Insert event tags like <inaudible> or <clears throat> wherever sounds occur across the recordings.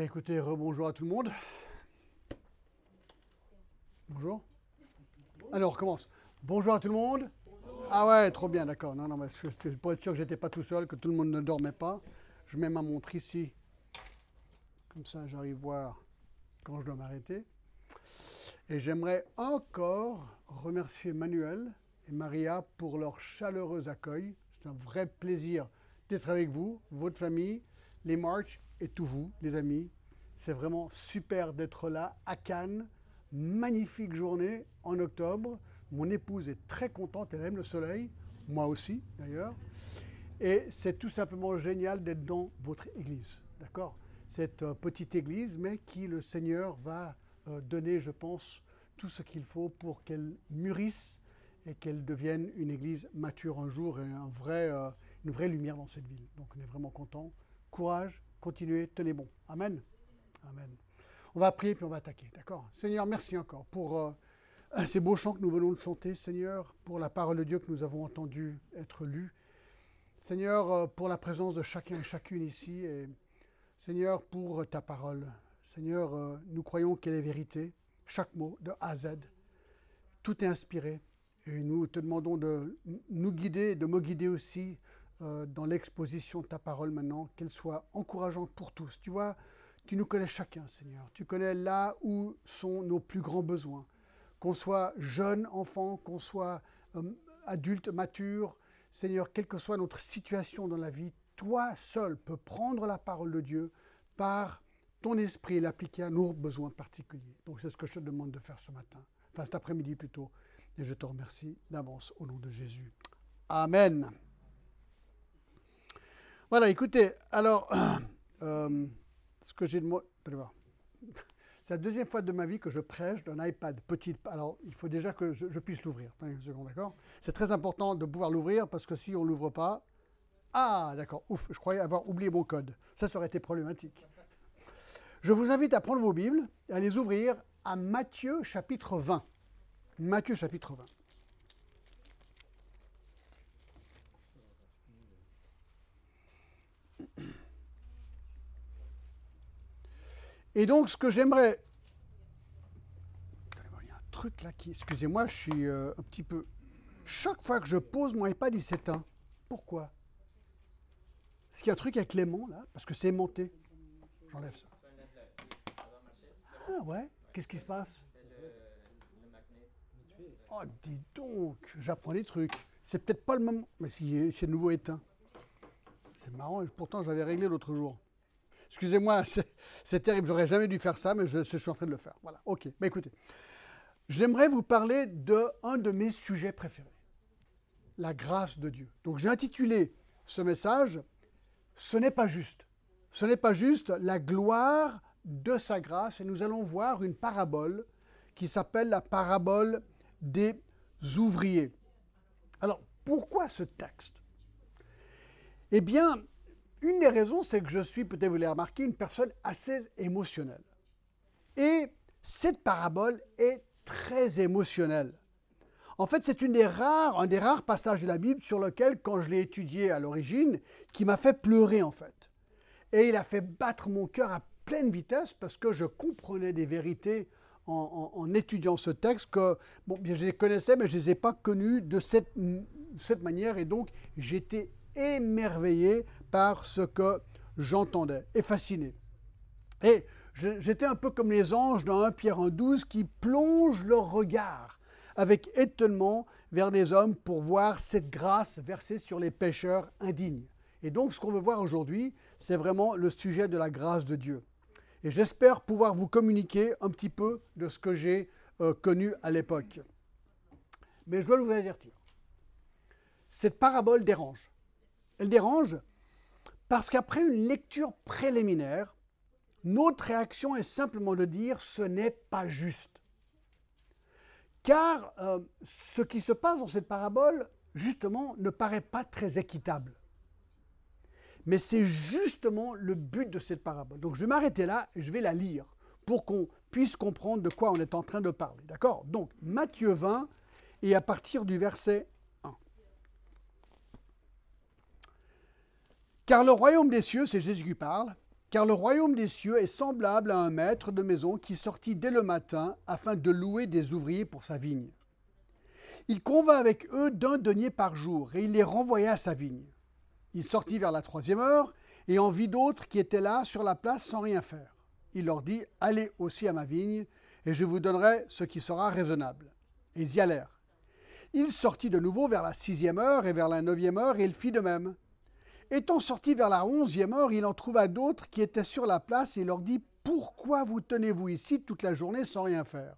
Ben écoutez, rebonjour à tout le monde. Bonjour. Alors, on recommence. Bonjour à tout le monde. Ah ouais, trop bien, d'accord. Non, non, mais pour être sûr que j'étais pas tout seul, que tout le monde ne dormait pas, je mets ma montre ici. Comme ça, j'arrive à voir quand je dois m'arrêter. Et j'aimerais encore remercier Manuel et Maria pour leur chaleureux accueil. C'est un vrai plaisir d'être avec vous, votre famille, les March et tous vous, les amis. C'est vraiment super d'être là à Cannes. Magnifique journée en octobre. Mon épouse est très contente, elle aime le soleil, moi aussi d'ailleurs. Et c'est tout simplement génial d'être dans votre église, d'accord? Cette euh, petite église, mais qui le Seigneur va euh, donner, je pense, tout ce qu'il faut pour qu'elle mûrisse et qu'elle devienne une église mature un jour et un vrai, euh, une vraie lumière dans cette ville. Donc on est vraiment content. Courage, continuez, tenez bon. Amen. Amen. On va prier puis on va attaquer, d'accord? Seigneur, merci encore pour euh, ces beaux chants que nous venons de chanter, Seigneur, pour la parole de Dieu que nous avons entendue être lue. Seigneur, euh, pour la présence de chacun et chacune ici, et Seigneur, pour ta parole. Seigneur, euh, nous croyons qu'elle est vérité, chaque mot, de A à Z. Tout est inspiré. Et nous te demandons de nous guider, de me guider aussi euh, dans l'exposition de ta parole maintenant, qu'elle soit encourageante pour tous. Tu vois, tu nous connais chacun, Seigneur. Tu connais là où sont nos plus grands besoins. Qu'on soit jeune, enfant, qu'on soit euh, adulte, mature, Seigneur, quelle que soit notre situation dans la vie, toi seul peux prendre la parole de Dieu par ton esprit et l'appliquer à nos besoins particuliers. Donc c'est ce que je te demande de faire ce matin, enfin cet après-midi plutôt. Et je te remercie d'avance au nom de Jésus. Amen. Voilà, écoutez, alors, <clears throat> euh, ce que j'ai de moi... <laughs> C'est la deuxième fois de ma vie que je prêche d'un iPad petit. Alors, il faut déjà que je, puisse l'ouvrir. C'est très important de pouvoir l'ouvrir parce que si on ne l'ouvre pas... Ah, d'accord, ouf, je croyais avoir oublié mon code. Ça, ça aurait été problématique. Je vous invite à prendre vos Bibles et à les ouvrir à Matthieu chapitre 20. Matthieu chapitre 20. Et donc, ce que j'aimerais. Il y a un truc là qui. Excusez-moi, je suis euh, un petit peu. Chaque fois que je pose mon iPad, il s'éteint. Pourquoi? Est-ce qu'il y a un truc avec l'aimant là Parce que c'est aimanté. J'enlève ça. Ah ouais? Qu'est-ce qui se passe? Oh, dis donc, j'apprends des trucs. C'est peut-être pas le moment. Mais c'est de nouveau éteint. C'est marrant, et pourtant j'avais réglé l'autre jour. Excusez-moi, <laughs> c'est- terrible, j'aurais jamais dû faire ça, mais je, suis en train de le faire. Voilà, ok. Écoutez, j'aimerais vous parler de de mes sujets préférés, la grâce de Dieu. Donc j'ai intitulé ce message Ce n'est pas juste. Ce n'est pas juste la gloire de sa grâce, et nous allons voir une parabole qui s'appelle la parabole des ouvriers. Alors, pourquoi ce texte? Eh bien, une des raisons, c'est que je suis, peut-être vous l'avez remarqué, une personne assez émotionnelle. Et cette parabole est très émotionnelle. En fait, c'est une des rares, un des rares passages de la Bible sur lequel, quand je l'ai étudié à l'origine, qui m'a fait pleurer en fait. Et il a fait battre mon cœur à pleine vitesse parce que je comprenais des vérités en, étudiant ce texte que, bon, je les connaissais, mais je ne les ai pas connues de cette, cette manière. Et donc, j'étais émerveillé par ce que j'entendais et fasciné. Et j'étais un peu comme les anges dans 1 Pierre 1,12 qui plongent leur regard avec étonnement vers des hommes pour voir cette grâce versée sur les pécheurs indignes. Et donc, ce qu'on veut voir aujourd'hui, c'est vraiment le sujet de la grâce de Dieu. Et j'espère pouvoir vous communiquer un petit peu de ce que j'ai euh, connu à l'époque. Mais je dois vous avertir, cette parabole dérange. Elle dérange parce qu'après une lecture préliminaire, notre réaction est simplement de dire ce n'est pas juste. Car euh, ce qui se passe dans cette parabole, justement, ne paraît pas très équitable. Mais c'est justement le but de cette parabole. Donc je vais m'arrêter là et je vais la lire pour qu'on puisse comprendre de quoi on est en train de parler. D'accord? Donc Matthieu 20 et à partir du verset 1. Car le royaume des cieux, c'est Jésus qui parle, Car le royaume des cieux est semblable à un maître de maison qui sortit dès le matin afin de louer des ouvriers pour sa vigne. Il convint avec eux d'un denier par jour, et il les renvoya à sa vigne. Il sortit vers la troisième heure, et en vit d'autres qui étaient là sur la place sans rien faire. Il leur dit, Allez aussi à ma vigne, et je vous donnerai ce qui sera raisonnable. Ils y allèrent. Il sortit de nouveau vers la sixième heure et vers la neuvième heure, et il fit de même. Étant sorti vers la onzième heure, il en trouva d'autres qui étaient sur la place, et leur dit, Pourquoi vous tenez-vous ici toute la journée sans rien faire?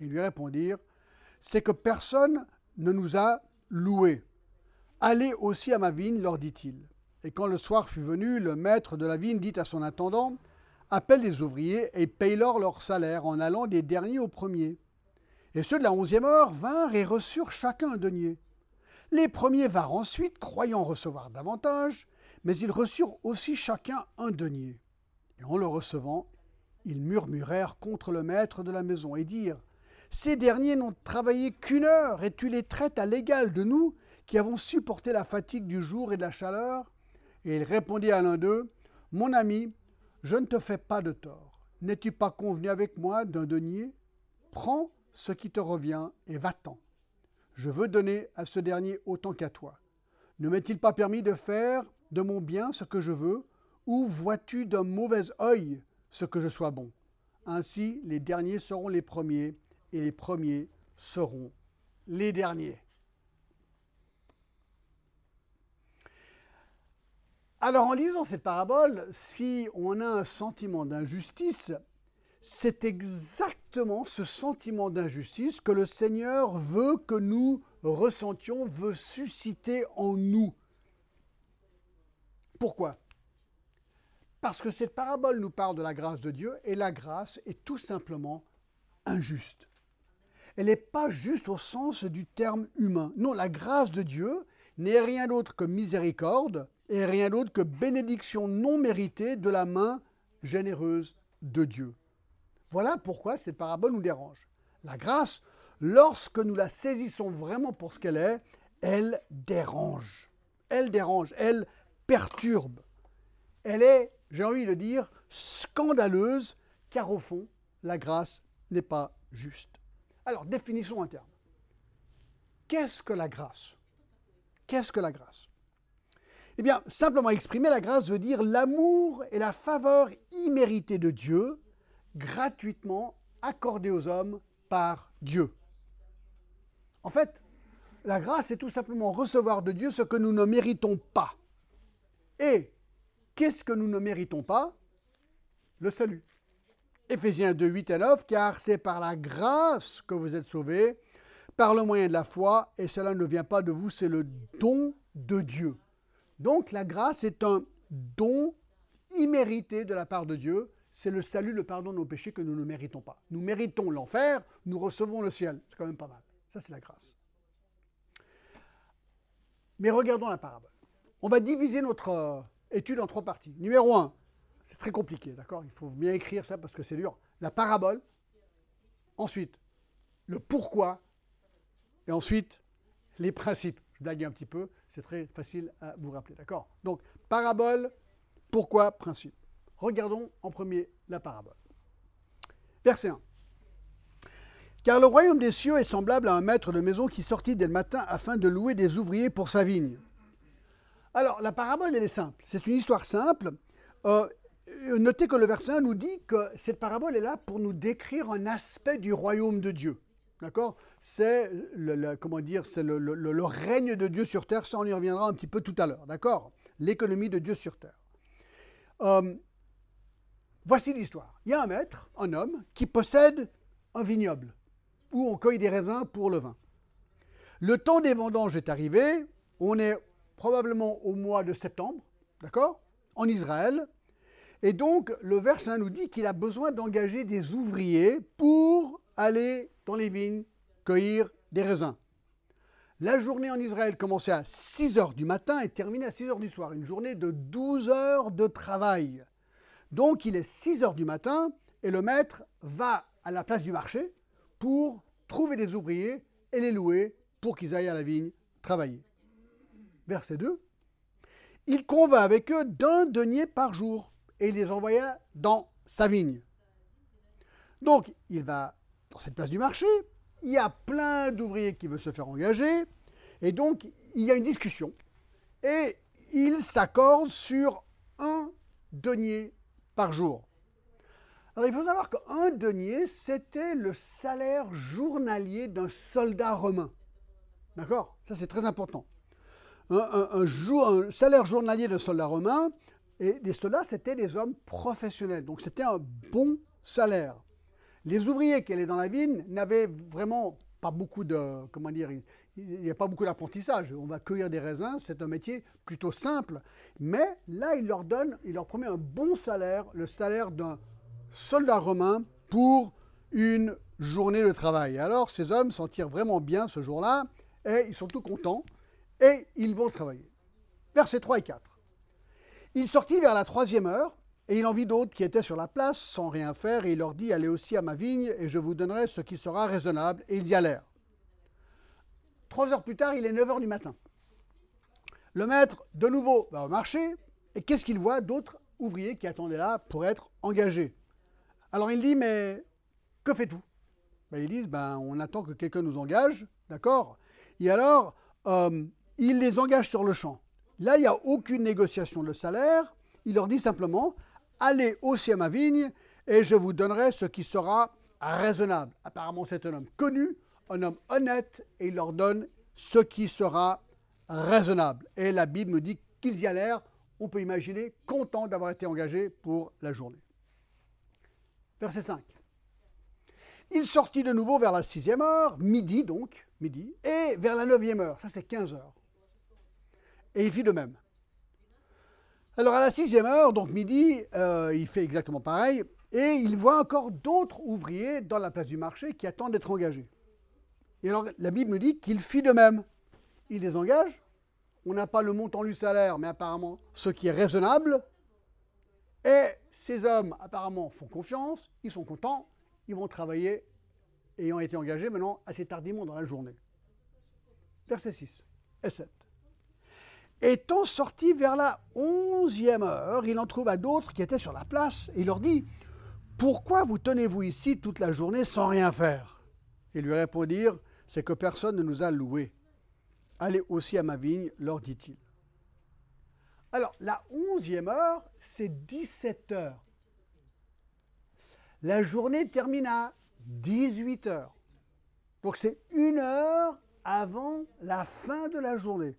Ils lui répondirent, C'est que personne ne nous a loués. Allez aussi à ma vigne, leur dit-il. Et quand le soir fut venu, le maître de la vigne dit à son intendant, Appelle les ouvriers et paye-leur leur salaire en allant des derniers aux premiers. Et ceux de la onzième heure vinrent et reçurent chacun un denier. Les premiers vinrent ensuite, croyant recevoir davantage, mais ils reçurent aussi chacun un denier. Et en le recevant, ils murmurèrent contre le maître de la maison et dirent Ces derniers n'ont travaillé qu'une heure, et tu les traites à l'égal de nous, qui avons supporté la fatigue du jour et de la chaleur? Et il répondit à l'un d'eux Mon ami, je ne te fais pas de tort. N'es-tu pas convenu avec moi d'un denier? Prends ce qui te revient et va-t'en. Je veux donner à ce dernier autant qu'à toi. Ne m'est-il pas permis de faire de mon bien ce que je veux, ou vois-tu d'un mauvais œil ce que je sois bon? Ainsi, les derniers seront les premiers, et les premiers seront les derniers. Alors en lisant cette parabole, si on a un sentiment d'injustice, c'est exactement ce sentiment d'injustice que le Seigneur veut que nous ressentions, veut susciter en nous. Pourquoi? Parce que cette parabole nous parle de la grâce de Dieu et la grâce est tout simplement injuste. Elle n'est pas juste au sens du terme humain. Non, la grâce de Dieu n'est rien d'autre que miséricorde et rien d'autre que bénédiction non méritée de la main généreuse de Dieu. Voilà pourquoi cette parabole nous dérange. La grâce, lorsque nous la saisissons vraiment pour ce qu'elle est, elle dérange. Elle dérange, elle perturbe. Elle est, j'ai envie de dire, scandaleuse, car au fond, la grâce n'est pas juste. Alors, définissons un terme. Qu'est-ce que la grâce? Qu'est-ce que la grâce? Eh bien, simplement exprimé, la grâce veut dire l'amour et la faveur imméritée de Dieu gratuitement accordé aux hommes par Dieu. En fait, la grâce est tout simplement recevoir de Dieu ce que nous ne méritons pas. Et qu'est-ce que nous ne méritons pas? Le salut. Éphésiens 2, 8 et 9, car c'est par la grâce que vous êtes sauvés, par le moyen de la foi, et cela ne vient pas de vous, c'est le don de Dieu. Donc la grâce est un don immérité de la part de Dieu, c'est le salut, le pardon de nos péchés que nous ne méritons pas. Nous méritons l'enfer, nous recevons le ciel. C'est quand même pas mal. Ça, c'est la grâce. Mais regardons la parabole. On va diviser notre euh, étude en trois parties. Numéro un, c'est très compliqué, d'accord? Il faut bien écrire ça parce que c'est dur. La parabole. Ensuite, le pourquoi. Et ensuite, les principes. Je blague un petit peu, c'est très facile à vous rappeler, d'accord? Donc, parabole, pourquoi, principe. Regardons en premier la parabole. Verset 1. Car le royaume des cieux est semblable à un maître de maison qui sortit dès le matin afin de louer des ouvriers pour sa vigne. Alors, la parabole, elle est simple. C'est une histoire simple. Euh, notez que le verset 1 nous dit que cette parabole est là pour nous décrire un aspect du royaume de Dieu. D'accord? C'est le, comment dire, c'est le, règne de Dieu sur terre. Ça, on y reviendra un petit peu tout à l'heure. D'accord? L'économie de Dieu sur terre. Euh, Voici l'histoire. Il y a un maître, un homme, qui possède un vignoble où on cueille des raisins pour le vin. Le temps des vendanges est arrivé, on est probablement au mois de septembre, d'accord? En Israël. Et donc, le verset nous dit qu'il a besoin d'engager des ouvriers pour aller dans les vignes cueillir des raisins. La journée en Israël commençait à 6 heures du matin et terminait à 6 heures du soir. Une journée de 12 heures de travail. Donc il est 6 heures du matin et le maître va à la place du marché pour trouver des ouvriers et les louer pour qu'ils aillent à la vigne travailler. Verset 2. Il convainc avec eux d'un denier par jour. et il les envoya dans sa vigne. Donc, il va dans cette place du marché, il y a plein d'ouvriers qui veulent se faire engager, et donc il y a une discussion, et ils s'accordent sur un denier par jour. Alors il faut savoir qu'un denier, c'était le salaire journalier d'un soldat romain. D'accord? Ça c'est très important. Un, salaire journalier d'un soldat romain, et les soldats c'était des hommes professionnels, donc c'était un bon salaire. Les ouvriers qui allaient dans la vigne n'avaient vraiment pas beaucoup de, comment dire, il n'y a pas beaucoup d'apprentissage. On va cueillir des raisins, c'est un métier plutôt simple. Mais là, il leur donne, il leur promet un bon salaire, le salaire d'un soldat romain pour une journée de travail. Alors ces hommes s'en tirent vraiment bien ce jour-là et ils sont tout contents et ils vont travailler. Versets 3 et 4. Il sortit vers la troisième heure et il en vit d'autres qui étaient sur la place sans rien faire et il leur dit Allez aussi à ma vigne et je vous donnerai ce qui sera raisonnable. Et ils y allèrent. Trois heures plus tard, il est 9 heures du matin. Le maître, de nouveau, va au marché et qu'est-ce qu'il voit D'autres ouvriers qui attendaient là pour être engagés. Alors il dit, mais que faites-vous? Ben, Ils disent, ben, on attend que quelqu'un nous engage, d'accord? Et alors, euh, il les engage sur le champ. Là, il n'y a aucune négociation de salaire. Il leur dit simplement, allez aussi à ma vigne et je vous donnerai ce qui sera raisonnable. Apparemment, c'est un homme connu, un homme honnête, et il leur donne ce qui sera raisonnable. Et la Bible nous dit qu'ils y allèrent, on peut imaginer, contents d'avoir été engagés pour la journée. Verset 5. Il sortit de nouveau vers la sixième heure, midi donc, midi, et vers la neuvième heure, ça c'est 15 heures. Et il fit de même. Alors à la sixième heure, donc midi, euh, il fait exactement pareil, et il voit encore d'autres ouvriers dans la place du marché qui attendent d'être engagés. Et alors la Bible nous dit qu'il fit de même. Il les engage, on n'a pas le montant du salaire, mais apparemment ce qui est raisonnable, et ces hommes, apparemment, font confiance, ils sont contents, ils vont travailler, ayant été engagés maintenant assez tardivement dans la journée. Verset 6 et 7. Étant sorti vers la onzième heure, il en trouva d'autres qui étaient sur la place, et il leur dit, Pourquoi vous tenez-vous ici toute la journée sans rien faire? Ils lui répondirent, C'est que personne ne nous a loués. Allez aussi à ma vigne, leur dit-il. Alors, la onzième heure, c'est 17 heures. La journée termine à 18 heures. Donc c'est une heure avant la fin de la journée.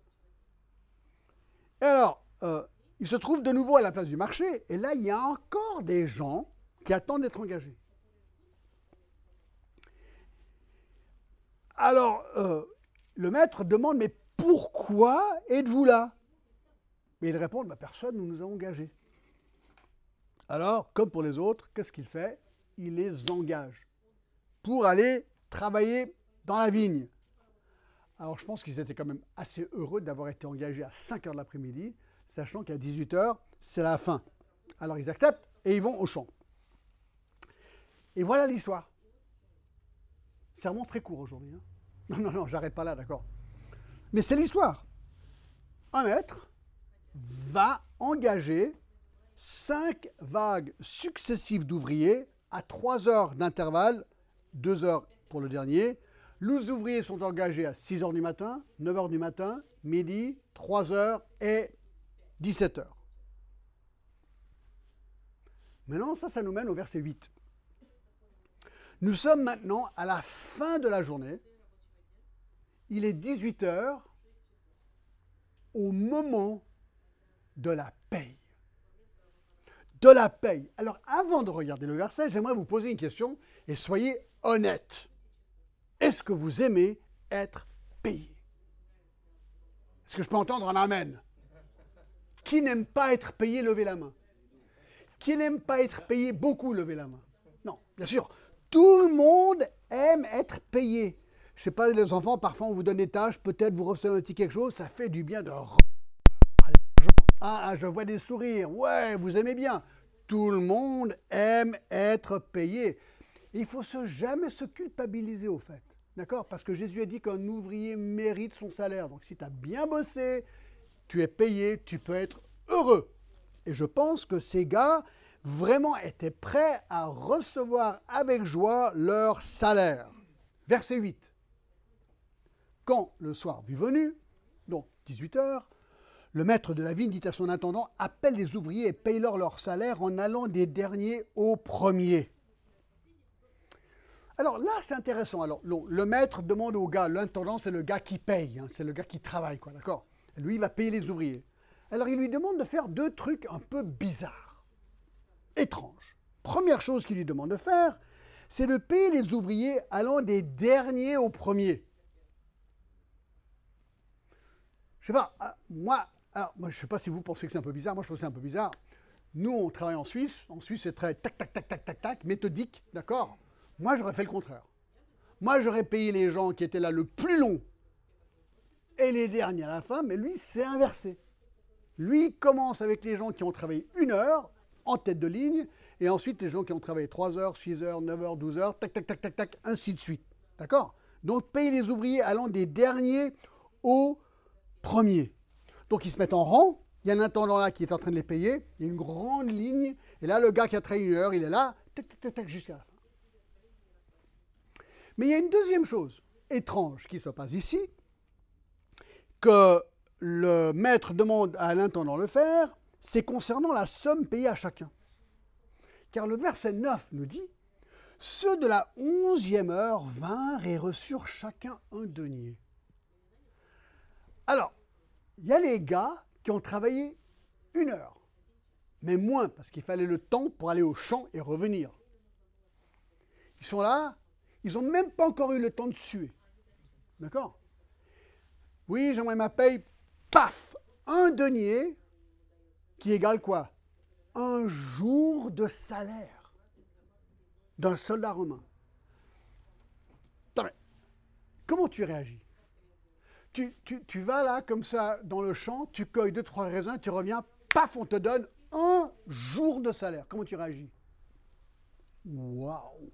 Et alors, euh, il se trouve de nouveau à la place du marché, et là, il y a encore des gens qui attendent d'être engagés. Alors, euh, le maître demande, mais pourquoi êtes-vous là? Mais ils répondent, bah, personne ne nous a engagés. Alors, comme pour les autres, qu'est-ce qu'il fait? Il les engage pour aller travailler dans la vigne. Alors, je pense qu'ils étaient quand même assez heureux d'avoir été engagés à 5 heures de l'après-midi, sachant qu'à 18 heures, c'est la fin. Alors, ils acceptent et ils vont au champ. Et voilà l'histoire. C'est très court aujourd'hui. Hein. <laughs> non, non, non, j'arrête pas là, d'accord. Mais c'est l'histoire. Un maître va engager cinq vagues successives d'ouvriers à trois heures d'intervalle, deux heures pour le dernier. Les ouvriers sont engagés à 6 heures du matin, 9 heures du matin, midi, 3 heures et 17 heures. Maintenant, ça, ça nous mène au verset 8. Nous sommes maintenant à la fin de la journée. Il est 18 heures au moment de la paye de la paye. Alors avant de regarder le verset, j'aimerais vous poser une question et soyez honnête. Est-ce que vous aimez être payé? Est-ce que je peux entendre un Amen? Qui n'aime pas être payé, levez la main. Qui n'aime pas être payé, beaucoup, levez la main. Non, bien sûr, tout le monde aime être payé. Je sais pas, les enfants, parfois on vous donne des tâches, peut-être vous recevez un petit quelque chose, ça fait du bien de... Ah, ah, je vois des sourires. Ouais, vous aimez bien. Tout le monde aime être payé. Il faut se, jamais se culpabiliser au fait. D'accord? Parce que Jésus a dit qu'un ouvrier mérite son salaire. Donc si tu as bien bossé, tu es payé, tu peux être heureux. Et je pense que ces gars vraiment étaient prêts à recevoir avec joie leur salaire. Verset 8. Quand le soir fut venu, donc 18 heures, le maître de la vigne dit à son intendant Appelle les ouvriers et paye-leur leur salaire en allant des derniers aux premiers. Alors là, c'est intéressant. Alors, le maître demande au gars, l'intendant, c'est le gars qui paye, hein, c'est le gars qui travaille, quoi, d'accord? Lui, il va payer les ouvriers. Alors, il lui demande de faire deux trucs un peu bizarres, étranges. Première chose qu'il lui demande de faire, c'est de payer les ouvriers allant des derniers aux premiers. Je sais pas, ah, moi, alors, moi, je sais pas si vous pensez que c'est un peu bizarre, moi je trouve c'est un peu bizarre. Nous, on travaille en Suisse, en Suisse c'est très tac, tac, tac, tac, tac, tac, méthodique, d'accord? Moi, j'aurais fait le contraire. Moi, j'aurais payé les gens qui étaient là le plus long et les derniers à la fin, mais lui, c'est inversé. Lui commence avec les gens qui ont travaillé une heure en tête de ligne, et ensuite les gens qui ont travaillé 3 heures, 6 heures, 9 heures, 12 heures, tac, tac, tac, tac, tac, ainsi de suite. D'accord? Donc, payer les ouvriers allant des derniers aux premiers. Donc, ils se mettent en rang. Il y a un intendant là qui est en train de les payer. Il y a une grande ligne. Et là, le gars qui a travaillé une heure, il est là, tac, tac, tac, tac jusqu'à la fin. Mais il y a une deuxième chose étrange qui se passe ici, que le maître demande à l'intendant de faire, c'est concernant la somme payée à chacun. Car le verset 9 nous dit Ceux de la onzième heure vinrent et reçurent chacun un denier. Alors, il y a les gars qui ont travaillé une heure, mais moins, parce qu'il fallait le temps pour aller au champ et revenir. Ils sont là, ils n'ont même pas encore eu le temps de suer. D'accord? Oui, j'aimerais ma paye. Paf Un denier qui égale quoi? Un jour de salaire d'un soldat romain. comment tu réagis? Tu, tu, vas là, comme ça, dans le champ, tu cueilles deux, trois raisins, tu reviens, paf, on te donne un jour de salaire. Comment tu réagis? Waouh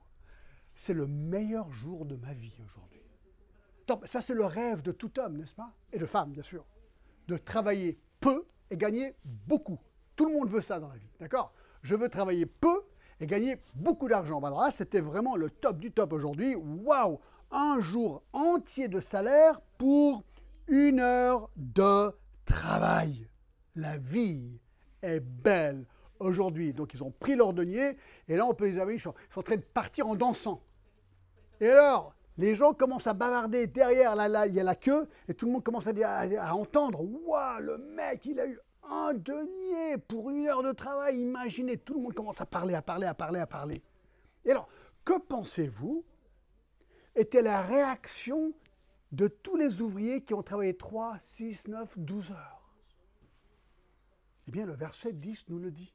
c'est le meilleur jour de ma vie aujourd'hui. Ça, c'est le rêve de tout homme, n'est-ce pas? Et de femme, bien sûr. De travailler peu et gagner beaucoup. Tout le monde veut ça dans la vie, d'accord? Je veux travailler peu et gagner beaucoup d'argent. Alors là, c'était vraiment le top du top aujourd'hui. Waouh Un jour entier de salaire pour une heure de travail. La vie est belle aujourd'hui. Donc ils ont pris leur denier et là on peut les avoir, ils sont en train de partir en dansant. Et alors, les gens commencent à bavarder derrière, là, là, il y a la queue, et tout le monde commence à, à, entendre Waouh, le mec, il a eu un denier pour une heure de travail. Imaginez, tout le monde commence à parler, à parler, à parler, à parler. Et alors, que pensez-vous était la réaction de tous les ouvriers qui ont travaillé 3, 6, 9, 12 heures? Eh bien, le verset 10 nous le dit.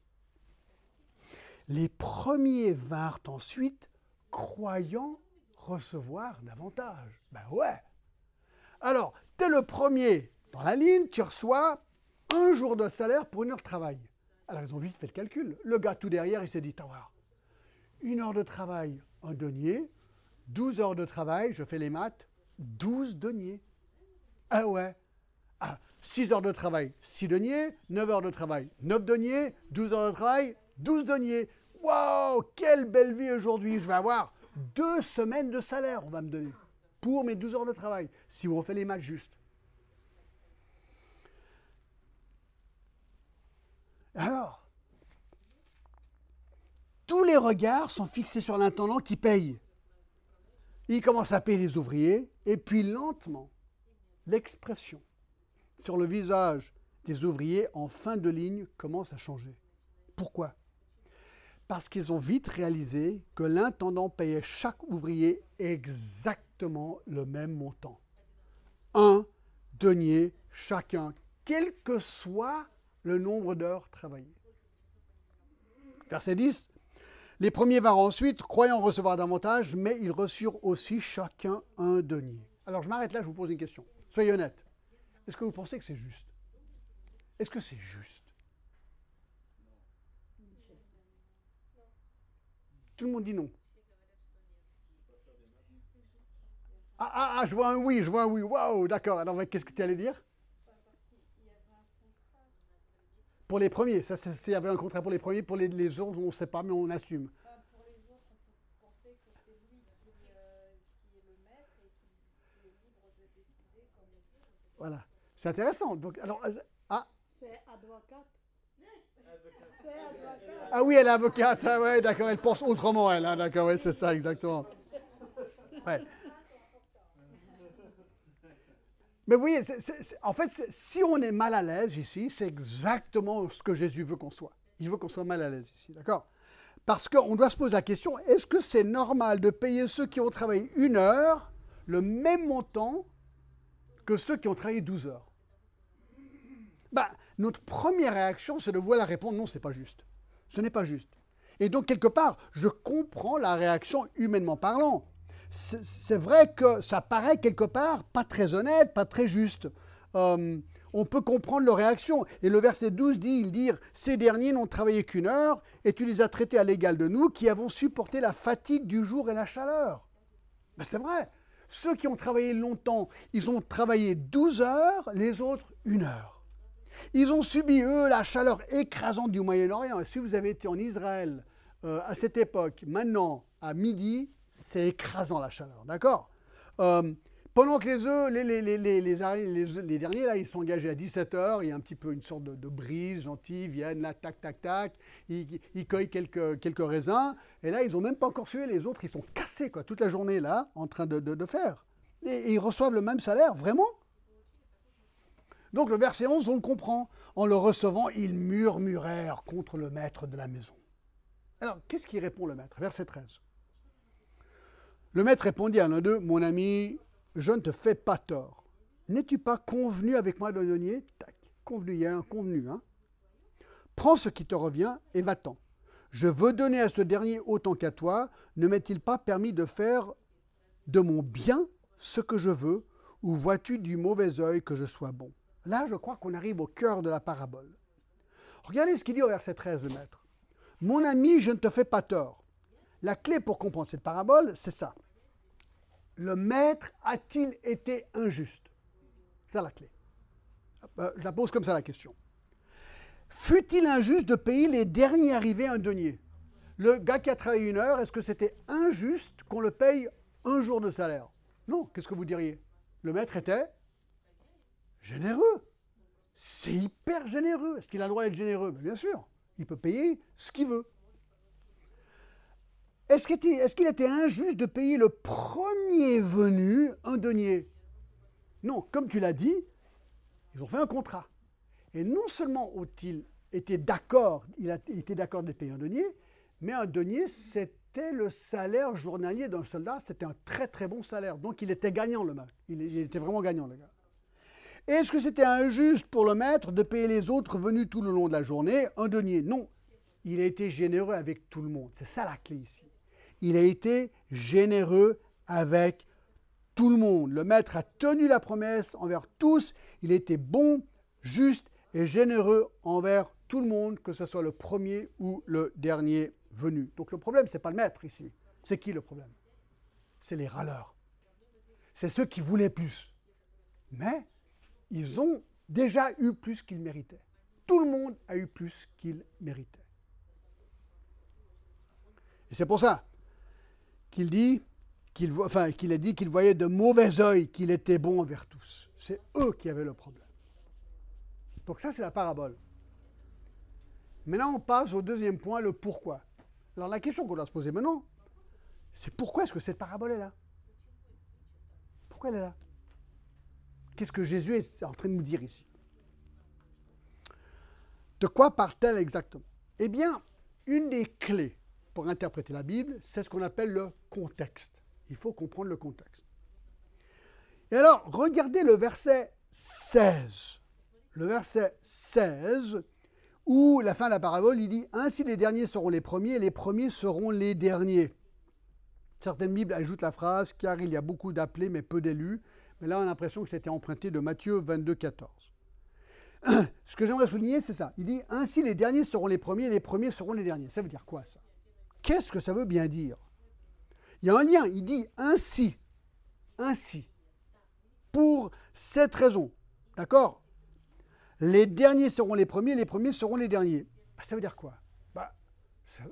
Les premiers vinrent ensuite, croyant recevoir davantage. Ben ouais. Alors, tu es le premier dans la ligne, tu reçois un jour de salaire pour une heure de travail. Alors, ils ont vite fait le calcul. Le gars tout derrière, il s'est dit, voir, une heure de travail, un denier, 12 heures de travail, je fais les maths, 12 deniers. Ah ouais. Ah, 6 heures de travail, 6 deniers, 9 heures de travail, 9 deniers, 12 heures de travail, 12 deniers. Waouh, quelle belle vie aujourd'hui je vais avoir deux semaines de salaire, on va me donner, pour mes 12 heures de travail, si on fait les matchs justes. Alors, tous les regards sont fixés sur l'intendant qui paye. Il commence à payer les ouvriers, et puis lentement, l'expression sur le visage des ouvriers en fin de ligne commence à changer. Pourquoi? Parce qu'ils ont vite réalisé que l'intendant payait chaque ouvrier exactement le même montant. Un denier chacun, quel que soit le nombre d'heures travaillées. Verset 10. Les premiers vinrent ensuite, croyant recevoir davantage, mais ils reçurent aussi chacun un denier. Alors je m'arrête là, je vous pose une question. Soyez honnête. Est-ce que vous pensez que c'est juste? Est-ce que c'est juste? Tout le monde dit non. Ah, ah, ah, je vois un oui, je vois un oui. Waouh, d'accord. Alors, qu'est-ce que tu allais dire? Pour les premiers, ça, s'il y avait un contrat pour les premiers, pour les, les autres, on ne sait pas, mais on assume. Pour les autres, on peut penser que c'est lui qui, qui est le maître et qui, qui est libre de décider comme il veut. Voilà. C'est intéressant. Donc, alors, euh, ah, C'est advocate. Ah oui, elle est avocate. Ah ouais, d'accord, elle pense autrement, elle. hein, d'accord, oui, c'est ça, exactement. Mais vous voyez, en fait, si on est mal à l'aise ici, c'est exactement ce que Jésus veut qu'on soit. Il veut qu'on soit mal à l'aise ici, d'accord? Parce qu'on doit se poser la question, est-ce que c'est normal de payer ceux qui ont travaillé une heure le même montant que ceux qui ont travaillé 12 heures? Ben, Notre première réaction, c'est de vouloir répondre, non, c'est pas juste. Ce n'est pas juste. Et donc, quelque part, je comprends la réaction humainement parlant c'est vrai que ça paraît quelque part pas très honnête, pas très juste. Euh, on peut comprendre leur réaction. Et le verset 12 dit, ils dirent, ces derniers n'ont travaillé qu'une heure, et tu les as traités à l'égal de nous, qui avons supporté la fatigue du jour et la chaleur. Ben, c'est vrai. Ceux qui ont travaillé longtemps, ils ont travaillé 12 heures, les autres, une heure. Ils ont subi, eux, la chaleur écrasante du Moyen-Orient. Si vous avez été en Israël euh, à cette époque, maintenant, à midi, c'est écrasant la chaleur, d'accord? Euh, Pendant que les œufs, les, les, les, les, derniers, là, ils sont engagés à 17h, il y a un petit peu une sorte de, brise gentille, viennent là, tac, tac, tac, ils, ils cueillent quelques, quelques raisins, et là, ils n'ont même pas encore sué, les autres, ils sont cassés, quoi, toute la journée, là, en train de, de, faire. Et ils reçoivent le même salaire, vraiment? Donc le verset 11, on le comprend. En le recevant, ils murmurèrent contre le maître de la maison. Alors, qu'est-ce qui répond le maître? Verset 13. Le maître répondit à l'un d'eux, Mon ami, je ne te fais pas tort. N'es-tu pas convenu avec moi de donner Tac, convenu, il y a un convenu. Hein Prends ce qui te revient et va-t'en. Je veux donner à ce dernier autant qu'à toi. Ne m'est-il pas permis de faire de mon bien ce que je veux? Ou vois-tu du mauvais œil que je sois bon? Là, je crois qu'on arrive au cœur de la parabole. Regardez ce qu'il dit au verset 13, le maître. Mon ami, je ne te fais pas tort. La clé pour comprendre cette parabole, c'est ça. Le maître a-t-il été injuste? C'est la clé. Euh, je la pose comme ça la question. Fut-il injuste de payer les derniers arrivés un denier? Le gars qui a travaillé une heure, est-ce que c'était injuste qu'on le paye un jour de salaire? Non, qu'est-ce que vous diriez? Le maître était généreux. C'est hyper généreux. Est-ce qu'il a le droit d'être généreux? Bien sûr. Il peut payer ce qu'il veut. Est-ce qu'il était, injuste de payer le premier venu un denier? Non, comme tu l'as dit, ils ont fait un contrat. Et non seulement ont-ils été d'accord, il a était d'accord de payer un denier, mais un denier, c'était le salaire journalier d'un soldat, c'était un très très bon salaire. Donc il était gagnant le mec. Il, il était vraiment gagnant le gars. Est-ce que c'était injuste pour le maître de payer les autres venus tout le long de la journée? Un denier Non. Il a été généreux avec tout le monde. C'est ça la clé ici. Il a été généreux avec tout le monde. Le maître a tenu la promesse envers tous. Il était bon, juste et généreux envers tout le monde, que ce soit le premier ou le dernier venu. Donc le problème, ce n'est pas le maître ici. C'est qui le problème? C'est les râleurs. C'est ceux qui voulaient plus. Mais ils ont déjà eu plus qu'ils méritaient. Tout le monde a eu plus qu'il méritait. Et c'est pour ça qu'il dit qu'il enfin, a dit qu'il voyait de mauvais œil qu'il était bon envers tous. C'est eux qui avaient le problème. Donc ça, c'est la parabole. Maintenant, on passe au deuxième point, le pourquoi. Alors la question qu'on doit se poser maintenant, c'est pourquoi est-ce que cette parabole est là? Pourquoi elle est là? Qu'est-ce que Jésus est en train de nous dire ici? De quoi parle-t-elle exactement? Eh bien, une des clés pour interpréter la Bible, c'est ce qu'on appelle le contexte. Il faut comprendre le contexte. Et alors, regardez le verset 16. Le verset 16, où la fin de la parabole, il dit Ainsi les derniers seront les premiers, et les premiers seront les derniers. Certaines Bibles ajoutent la phrase Car il y a beaucoup d'appelés, mais peu d'élus. Mais là, on a l'impression que c'était emprunté de Matthieu 22, 14. <clears throat> Ce que j'aimerais souligner, c'est ça. Il dit Ainsi les derniers seront les premiers, et les premiers seront les derniers. Ça veut dire quoi, ça? Qu'est-ce que ça veut bien dire? Il y a un lien. Il dit Ainsi. Ainsi. Pour cette raison. D'accord? Les derniers seront les premiers, les premiers seront les derniers. Bah, ça veut dire quoi? Bah,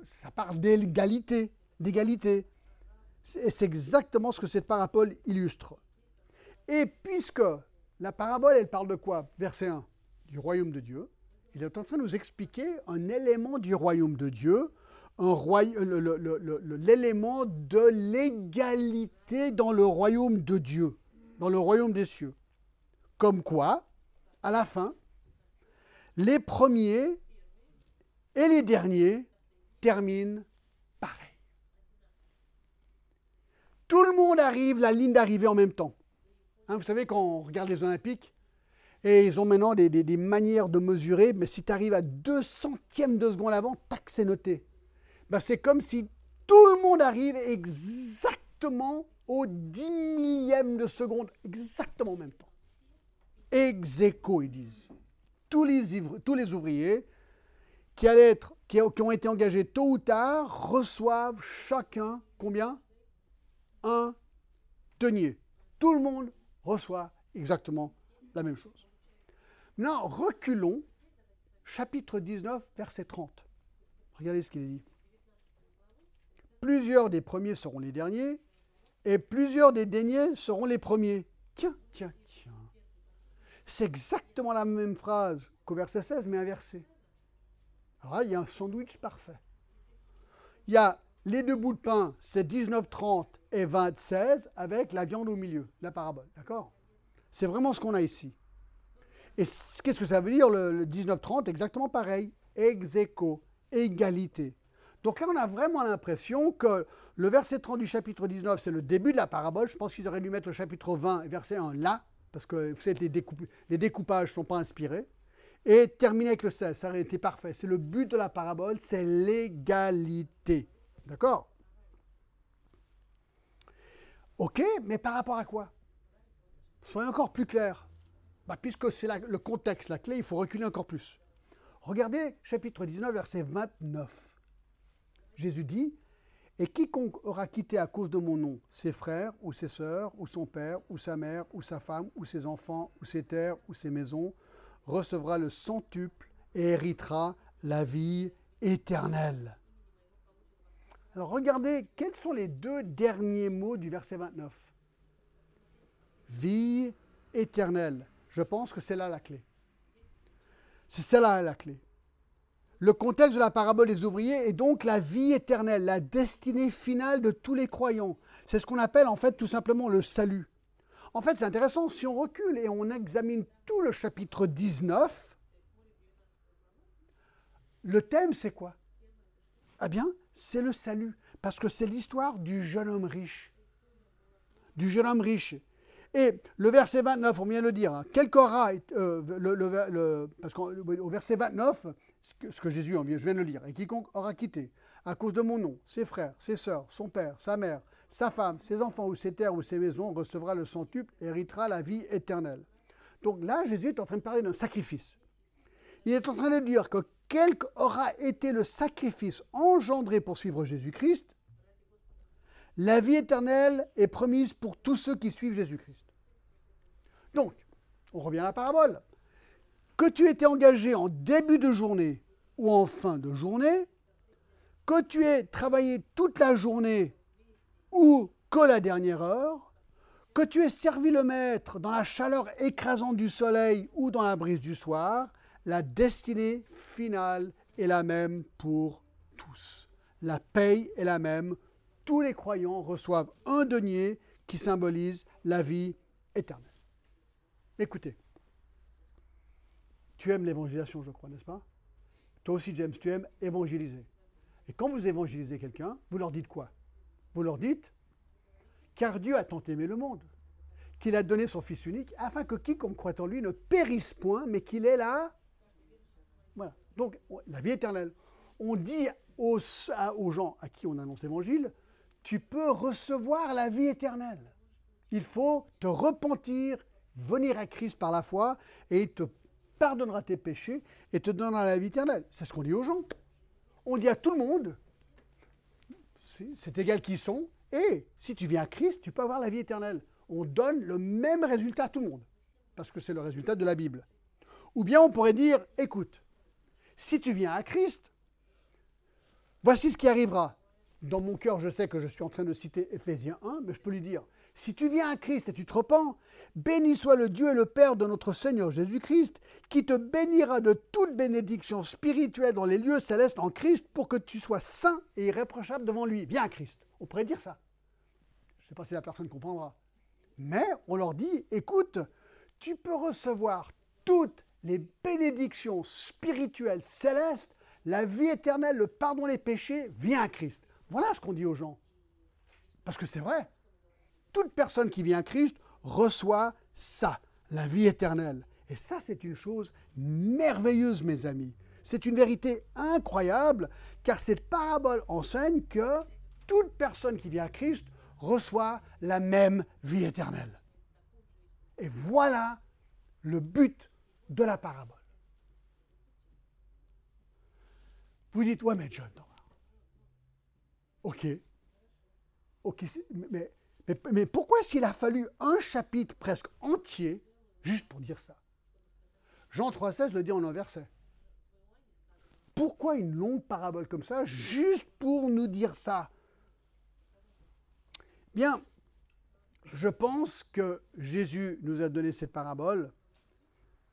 ça, parle d'égalité, d'égalité. Et c'est exactement ce que cette parabole illustre. Et puisque la parabole, elle parle de quoi? Verset 1, du royaume de Dieu. Il est en train de nous expliquer un élément du royaume de Dieu, l'élément de l'égalité dans le royaume de Dieu, dans le royaume des cieux. Comme quoi, à la fin, les premiers et les derniers terminent pareil. Tout le monde arrive, la ligne d'arrivée en même temps. Hein, vous savez, quand on regarde les Olympiques, et ils ont maintenant des, manières de mesurer, mais si tu arrives à 2 centièmes de seconde avant, tac, c'est noté. Ben, c'est comme si tout le monde arrive exactement au 10 millième de seconde, exactement en même temps. Ex ils disent. Tous les, tous les ouvriers qui, qui ont été engagés tôt ou tard reçoivent chacun combien? Un denier. Tout le monde reçoit exactement la même chose. Maintenant, reculons, chapitre 19, verset 30. Regardez ce qu'il dit. Plusieurs des premiers seront les derniers, et plusieurs des derniers seront les premiers. Tiens, tiens, tiens. C'est exactement la même phrase qu'au verset 16, mais inversé. Alors là, il y a un sandwich parfait. Il y a les deux bouts de pain, c'est 19, 30 et 26 avec la viande au milieu, la parabole. D'accord? C'est vraiment ce qu'on a ici. Et qu'est-ce que ça veut dire le, 19-30 Exactement pareil. Ex égalité. Donc là, on a vraiment l'impression que le verset 30 du chapitre 19, c'est le début de la parabole. Je pense qu'ils auraient dû mettre le chapitre 20 verset 1 là, parce que vous savez, les, les découpages ne sont pas inspirés. Et terminer avec le 16, ça aurait été parfait. C'est le but de la parabole, c'est l'égalité. D'accord? Ok, mais par rapport à quoi? Soyez encore plus clair. Bah, puisque c'est le contexte, la clé, il faut reculer encore plus. Regardez chapitre 19, verset 29. Jésus dit, Et quiconque aura quitté à cause de mon nom ses frères ou ses sœurs, ou son père, ou sa mère, ou sa femme, ou ses enfants, ou ses terres, ou ses maisons, recevra le centuple et héritera la vie éternelle. Alors regardez, quels sont les deux derniers mots du verset 29 Vie éternelle. Je pense que c'est là la clé. C'est celle-là la clé. Le contexte de la parabole des ouvriers est donc la vie éternelle, la destinée finale de tous les croyants. C'est ce qu'on appelle en fait tout simplement le salut. En fait, c'est intéressant, si on recule et on examine tout le chapitre 19, le thème c'est quoi? Eh bien, c'est le salut, parce que c'est l'histoire du jeune homme riche. Du jeune homme riche. Et le verset 29, on vient de le dire, hein, quel euh, parce qu'au verset 29, ce que, Jésus, je viens de le lire, et quiconque aura quitté, à cause de mon nom, ses frères, ses sœurs, son père, sa mère, sa femme, ses enfants ou ses terres ou ses maisons, recevra le centuple héritera la vie éternelle. Donc là, Jésus est en train de parler d'un sacrifice. Il est en train de dire que quel qu'aura été le sacrifice engendré pour suivre Jésus-Christ, la vie éternelle est promise pour tous ceux qui suivent Jésus-Christ. Donc, on revient à la parabole. Que tu étais engagé en début de journée ou en fin de journée, que tu aies travaillé toute la journée ou que la dernière heure, que tu aies servi le maître dans la chaleur écrasante du soleil ou dans la brise du soir, la destinée finale est la même pour tous. La paye est la même tous les croyants reçoivent un denier qui symbolise la vie éternelle. Écoutez, tu aimes l'évangélisation, je crois, n'est-ce pas? Toi aussi, James, tu aimes évangéliser. Et quand vous évangélisez quelqu'un, vous leur dites quoi? Vous leur dites, car Dieu a tant aimé le monde, qu'il a donné son Fils unique, afin que quiconque croit en lui ne périsse point, mais qu'il ait là. Donc, la vie éternelle. On dit aux, gens à qui on annonce l'évangile, tu peux recevoir la vie éternelle. Il faut te repentir, venir à Christ par la foi, et il te pardonnera tes péchés et te donnera la vie éternelle. C'est ce qu'on dit aux gens. On dit à tout le monde, c'est égal qui sont, et si tu viens à Christ, tu peux avoir la vie éternelle. On donne le même résultat à tout le monde, parce que c'est le résultat de la Bible. Ou bien on pourrait dire, écoute, si tu viens à Christ, voici ce qui arrivera. Dans mon cœur, je sais que je suis en train de citer Éphésiens 1, mais je peux lui dire, si tu viens à Christ et tu te repens, béni soit le Dieu et le Père de notre Seigneur Jésus-Christ, qui te bénira de toute bénédiction spirituelle dans les lieux célestes en Christ pour que tu sois saint et irréprochable devant lui. Viens à Christ. On pourrait dire ça. Je ne sais pas si la personne comprendra. Mais on leur dit, écoute, tu peux recevoir toutes les bénédictions spirituelles célestes, la vie éternelle, le pardon des péchés, viens à Christ. Voilà ce qu'on dit aux gens. Parce que c'est vrai. Toute personne qui vient à Christ reçoit ça, la vie éternelle. Et ça, c'est une chose merveilleuse, mes amis. C'est une vérité incroyable, car cette parabole enseigne que toute personne qui vient à Christ reçoit la même vie éternelle. Et voilà le but de la parabole. Vous dites, ouais, mais John, ok, ok, mais, mais, mais pourquoi est-ce qu'il a fallu un chapitre presque entier juste pour dire ça? Jean 3,16 le dit en un verset. Pourquoi une longue parabole comme ça juste pour nous dire ça? Bien, je pense que Jésus nous a donné cette parabole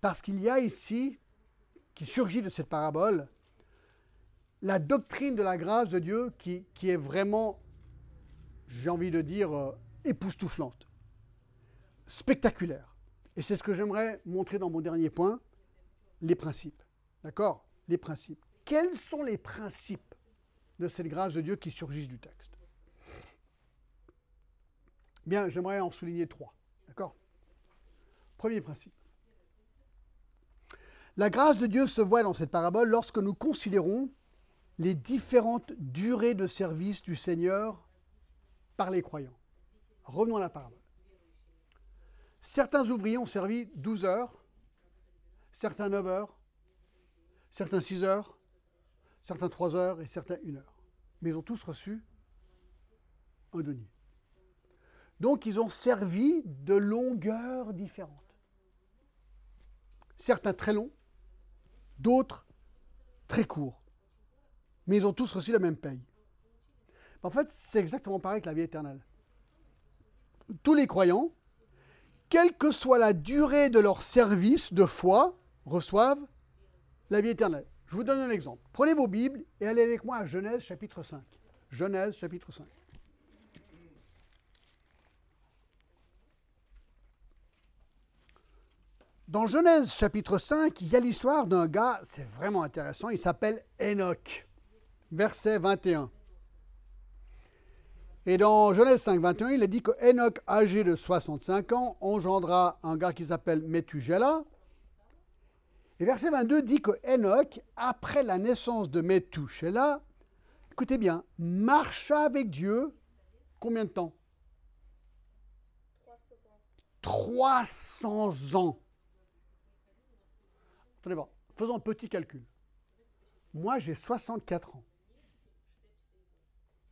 parce qu'il y a ici, qui surgit de cette parabole, la doctrine de la grâce de Dieu qui, est vraiment, j'ai envie de dire, euh, époustouflante, spectaculaire. Et c'est ce que j'aimerais montrer dans mon dernier point, les principes. D'accord? Les principes. Quels sont les principes de cette grâce de Dieu qui surgissent du texte? Bien, j'aimerais en souligner trois. D'accord? Premier principe. La grâce de Dieu se voit dans cette parabole lorsque nous considérons les différentes durées de service du Seigneur par les croyants. Revenons à la parabole. Certains ouvriers ont servi 12 heures, certains 9 heures, certains 6 heures, certains 3 heures et certains 1 heure. Mais ils ont tous reçu un denier. Donc ils ont servi de longueurs différentes. Certains très longs, d'autres très courts. Mais ils ont tous reçu la même paye. En fait, c'est exactement pareil que la vie éternelle. Tous les croyants, quelle que soit la durée de leur service de foi, reçoivent la vie éternelle. Je vous donne un exemple. Prenez vos Bibles et allez avec moi à Genèse chapitre 5. Genèse chapitre 5. Dans Genèse chapitre 5, il y a l'histoire d'un gars, c'est vraiment intéressant, il s'appelle Enoch. Verset 21. Et dans Genèse 5, 21, il a dit que Enoch, âgé de 65 ans, engendra un gars qui s'appelle Methuselah. Et verset 22 dit que Enoch, après la naissance de Methuselah, écoutez bien, marcha avec Dieu combien de temps? 300 ans. 300 ans. Attendez voir, faisons un petit calcul. Moi, j'ai 64 ans.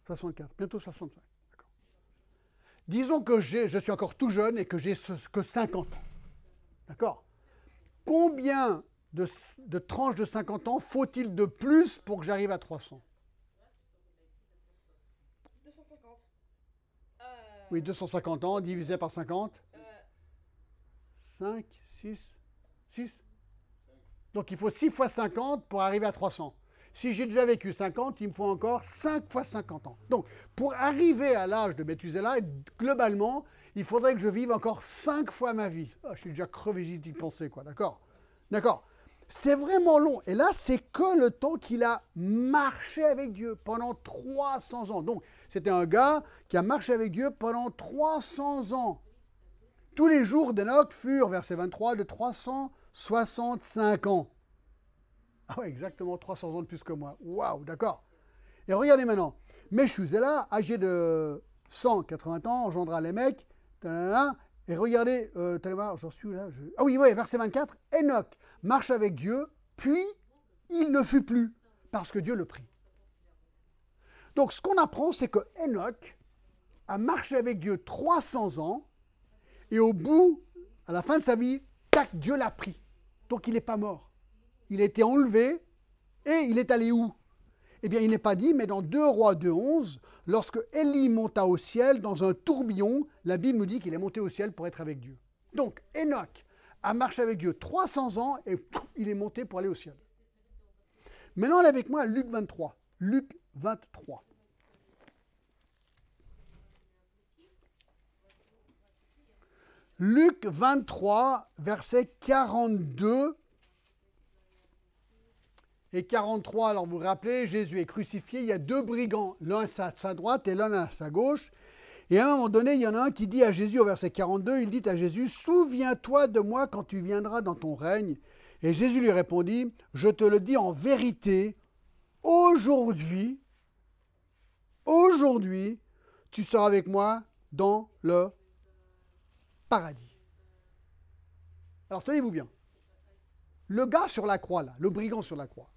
64, bientôt 65. Disons que je suis encore tout jeune et que j'ai que 50 ans. D'accord Combien de, de, tranches de 50 ans faut-il de plus pour que j'arrive à 300 250. Oui, 250 ans divisé par 50 5, 6, 6 donc il faut 6 fois 50 pour arriver à 300. Si j'ai déjà vécu 50, il me faut encore 5 fois 50 ans. Donc pour arriver à l'âge de Methuselah, globalement, il faudrait que je vive encore 5 fois ma vie. Oh, je suis déjà crevé juste d'y penser, quoi, d'accord? D'accord C'est vraiment long. Et là, c'est que le temps qu'il a marché avec Dieu pendant 300 ans. Donc c'était un gars qui a marché avec Dieu pendant 300 ans. Tous les jours d'Enoch furent, verset 23, de 300 65 ans. Ah oui, exactement 300 ans de plus que moi. Waouh, d'accord. Et regardez maintenant, là, âgé de 180 ans, engendra les mecs, et regardez, euh, j'en suis là. Ah oui, oui, verset 24, Enoch marche avec Dieu, puis il ne fut plus, parce que Dieu le prit. Donc ce qu'on apprend, c'est que Enoch a marché avec Dieu 300 ans, et au bout, à la fin de sa vie, tac, Dieu l'a pris. Donc il n'est pas mort. Il a été enlevé et il est allé où? Eh bien, il n'est pas dit, mais dans 2 Rois 2.11, lorsque Élie monta au ciel dans un tourbillon, la Bible nous dit qu'il est monté au ciel pour être avec Dieu. Donc, Enoch a marché avec Dieu 300 ans et il est monté pour aller au ciel. Maintenant, allez avec moi à Luc 23. Luc 23. Luc 23, verset 42 et 43. Alors vous vous rappelez, Jésus est crucifié, il y a deux brigands, l'un à sa droite et l'un à sa gauche. Et à un moment donné, il y en a un qui dit à Jésus, au verset 42, il dit à Jésus, Souviens-toi de moi quand tu viendras dans ton règne. Et Jésus lui répondit, Je te le dis en vérité, aujourd'hui, aujourd'hui, tu seras avec moi dans le paradis. Alors tenez-vous bien. Le gars sur la croix, là, le brigand sur la croix,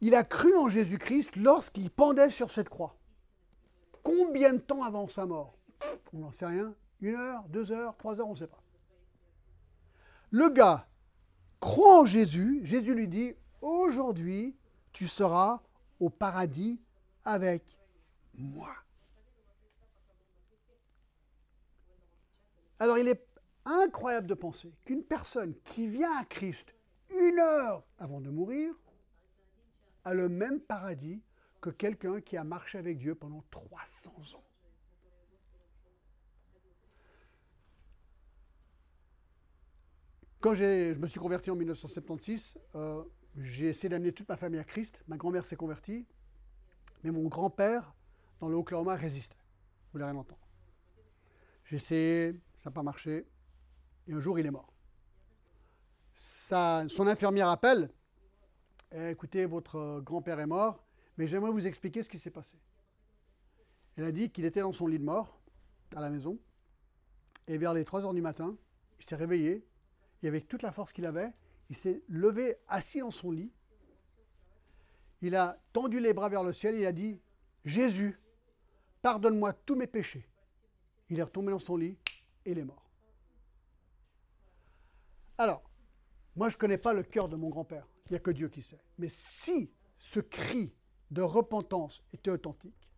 il a cru en Jésus-Christ lorsqu'il pendait sur cette croix. Combien de temps avant sa mort? On n'en sait rien. Une heure, deux heures, trois heures, on ne sait pas. Le gars croit en Jésus. Jésus lui dit, aujourd'hui, tu seras au paradis avec moi. Alors il est incroyable de penser qu'une personne qui vient à Christ une heure avant de mourir a le même paradis que quelqu'un qui a marché avec Dieu pendant 300 ans. Quand je me suis converti en 1976, euh, j'ai essayé d'amener toute ma famille à Christ. Ma grand-mère s'est convertie, mais mon grand-père, dans le Oklahoma, résistait. Vous voulez rien entendre. J'ai essayé, ça n'a pas marché. Et un jour, il est mort. son infirmière appelle. Eh, écoutez, votre grand-père est mort, mais j'aimerais vous expliquer ce qui s'est passé. Elle a dit qu'il était dans son lit de mort, à la maison, et vers les 3 heures du matin, il s'est réveillé, et avec toute la force qu'il avait, il s'est levé assis dans son lit. Il a tendu les bras vers le ciel, il a dit Jésus, pardonne-moi tous mes péchés. Il est retombé dans son lit et il est mort. Alors, moi je ne connais pas le cœur de mon grand-père, il n'y a que Dieu qui sait. Mais si ce cri de repentance était authentique,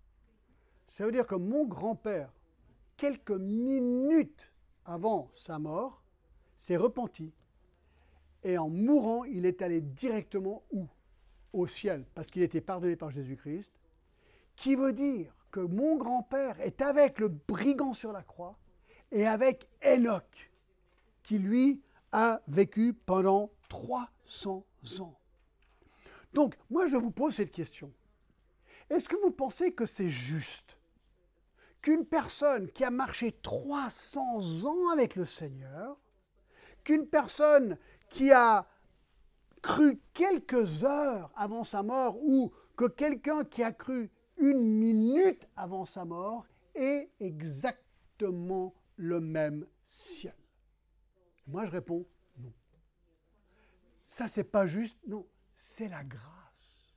ça veut dire que mon grand-père, quelques minutes avant sa mort, s'est repenti. Et en mourant, il est allé directement où? Au ciel, parce qu'il était pardonné par Jésus-Christ. Qui veut dire que mon grand-père est avec le brigand sur la croix et avec Enoch, qui lui a vécu pendant 300 ans. Donc, moi, je vous pose cette question. Est-ce que vous pensez que c'est juste qu'une personne qui a marché 300 ans avec le Seigneur, qu'une personne qui a cru quelques heures avant sa mort, ou que quelqu'un qui a cru une minute avant sa mort est exactement le même ciel Moi, je réponds non. Ça, c'est pas juste, non, c'est la grâce.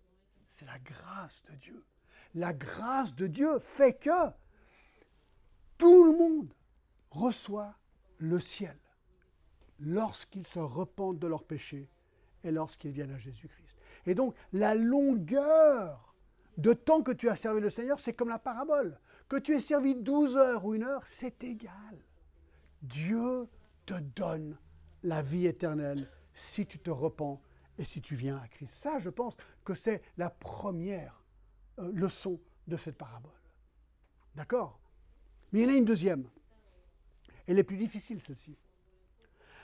C'est la grâce de Dieu. La grâce de Dieu fait que tout le monde reçoit le ciel lorsqu'ils se repentent de leurs péchés et lorsqu'ils viennent à Jésus-Christ. Et donc, la longueur de temps que tu as servi le Seigneur, c'est comme la parabole. Que tu aies servi 12 heures ou une heure, c'est égal. Dieu te donne la vie éternelle si tu te repens et si tu viens à Christ. Ça, je pense que c'est la première euh, leçon de cette parabole. D'accord? Mais il y en a une deuxième. Elle est plus difficile, celle-ci.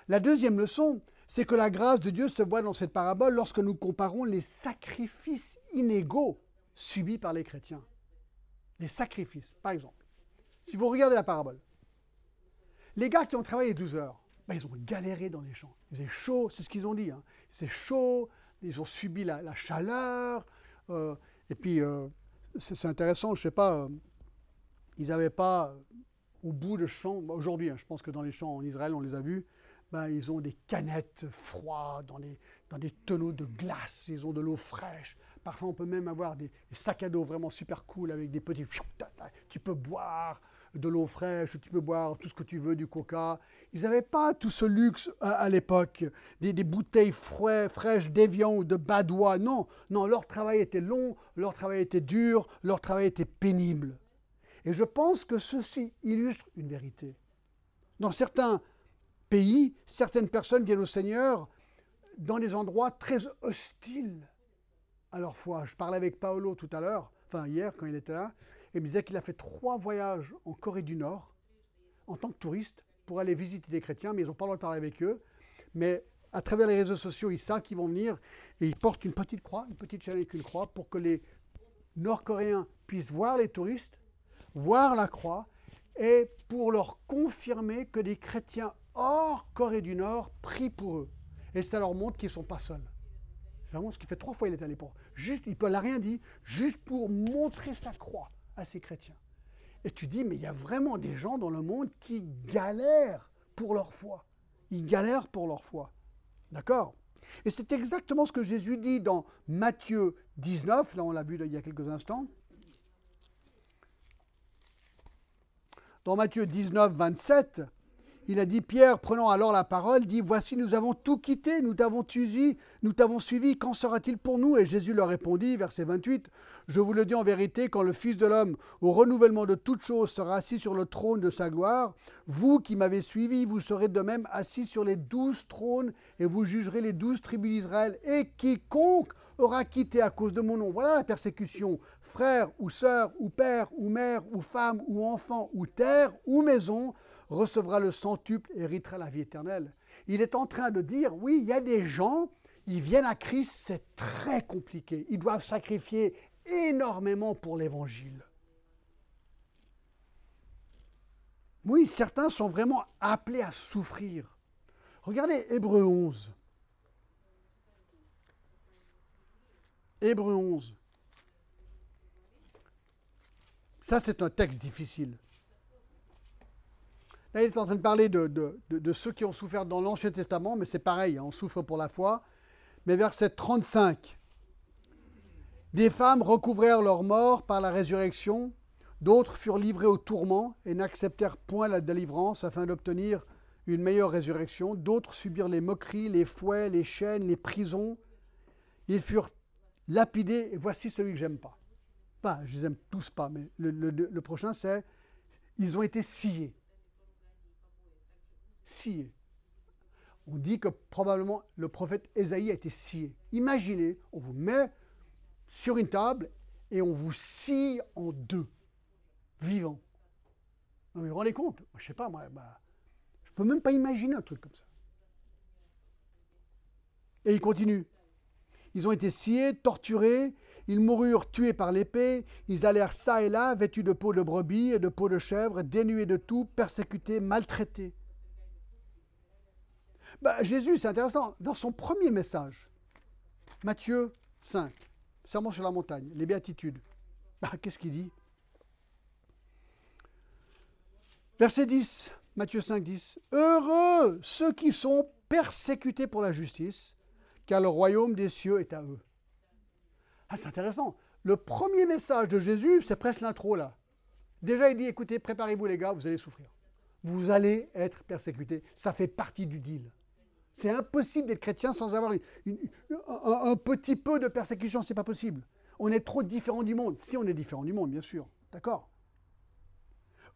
La deuxième leçon, c'est que la grâce de Dieu se voit dans cette parabole lorsque nous comparons les sacrifices inégaux subis par les chrétiens. Les sacrifices, par exemple. Si vous regardez la parabole, les gars qui ont travaillé 12 heures, ben, ils ont galéré dans les champs. Il faisait chaud, c'est ce qu'ils ont dit. Hein. C'est chaud, ils ont subi la, chaleur. Euh, et puis, euh, c'est intéressant, je ne sais pas, euh, ils n'avaient pas au bout de champs, aujourd'hui, hein, je pense que dans les champs en Israël, on les a vus, ben, ils ont des canettes froides, dans, dans des tonneaux de glace, ils ont de l'eau fraîche. Parfois, on peut même avoir des, sacs à dos vraiment super cool avec des petits. Tu peux boire de l'eau fraîche, tu peux boire tout ce que tu veux, du coca. Ils n'avaient pas tout ce luxe à, l'époque, des, bouteilles fraîches d'Evian ou de Badois. Non, non, leur travail était long, leur travail était dur, leur travail était pénible. Et je pense que ceci illustre une vérité. Dans certains pays, certaines personnes viennent au Seigneur dans des endroits très hostiles leur foi. Je parlais avec Paolo tout à l'heure, enfin hier quand il était là, et il me disait qu'il a fait trois voyages en Corée du Nord en tant que touriste pour aller visiter des chrétiens, mais ils n'ont pas le droit de parler avec eux. Mais à travers les réseaux sociaux, ils savent qu'ils vont venir et ils portent une petite croix, une petite chaîne avec une croix pour que les Nord-Coréens puissent voir les touristes, voir la croix et pour leur confirmer que des chrétiens hors Corée du Nord prient pour eux. Et ça leur montre qu'ils ne sont pas seuls. Vraiment ce qui fait trois fois il est allé pour. Juste, il n'a rien dit, juste pour montrer sa croix à ces chrétiens. Et tu dis, mais il y a vraiment des gens dans le monde qui galèrent pour leur foi. Ils galèrent pour leur foi. D'accord? Et c'est exactement ce que Jésus dit dans Matthieu 19, là on l'a vu il y a quelques instants. Dans Matthieu 19, 27, il a dit, Pierre, prenant alors la parole, dit, Voici, nous avons tout quitté, nous t'avons suivi, nous t'avons suivi, qu'en sera-t-il pour nous? Et Jésus leur répondit, verset 28, Je vous le dis en vérité, quand le Fils de l'homme, au renouvellement de toutes choses, sera assis sur le trône de sa gloire, vous qui m'avez suivi, vous serez de même assis sur les douze trônes, et vous jugerez les douze tribus d'Israël, et quiconque aura quitté à cause de mon nom. Voilà la persécution. Frère ou sœur ou père ou mère ou femme ou enfant ou terre ou maison recevra le centuple et héritera la vie éternelle. Il est en train de dire, oui, il y a des gens, ils viennent à Christ, c'est très compliqué. Ils doivent sacrifier énormément pour l'évangile. Oui, certains sont vraiment appelés à souffrir. Regardez Hébreu 11. Hébreu 11. Ça, c'est un texte difficile. Là, il est en train de parler de, ceux qui ont souffert dans l'Ancien Testament, mais c'est pareil, hein, on souffre pour la foi. Mais verset 35. Des femmes recouvrèrent leur mort par la résurrection, d'autres furent livrés au tourment et n'acceptèrent point la délivrance afin d'obtenir une meilleure résurrection, d'autres subirent les moqueries, les fouets, les chaînes, les prisons. Ils furent lapidés, et voici celui que j'aime pas. Enfin, je les aime tous pas, mais le prochain c'est, ils ont été sciés scié. On dit que probablement le prophète Ésaïe a été scié. Imaginez, on vous met sur une table et on vous scie en deux, vivant. Non mais vous vous rendez compte? Je ne sais pas, moi, bah, je ne peux même pas imaginer un truc comme ça. Et il continue. Ils ont été sciés, torturés, ils moururent tués par l'épée, ils allèrent ça et là, vêtus de peau de brebis et de peau de chèvre, dénués de tout, persécutés, maltraités. Bah, Jésus, c'est intéressant, dans son premier message, Matthieu 5, Sermon sur la montagne, les béatitudes, bah, qu'est-ce qu'il dit? Verset 10, Matthieu 5, 10. Heureux ceux qui sont persécutés pour la justice, car le royaume des cieux est à eux. Ah, c'est intéressant. Le premier message de Jésus, c'est presque l'intro là. Déjà, il dit écoutez, préparez-vous les gars, vous allez souffrir. Vous allez être persécutés. Ça fait partie du deal. C'est impossible d'être chrétien sans avoir un, petit peu de persécution, c'est pas possible. On est trop différent du monde. Si on est différent du monde, bien sûr. D'accord?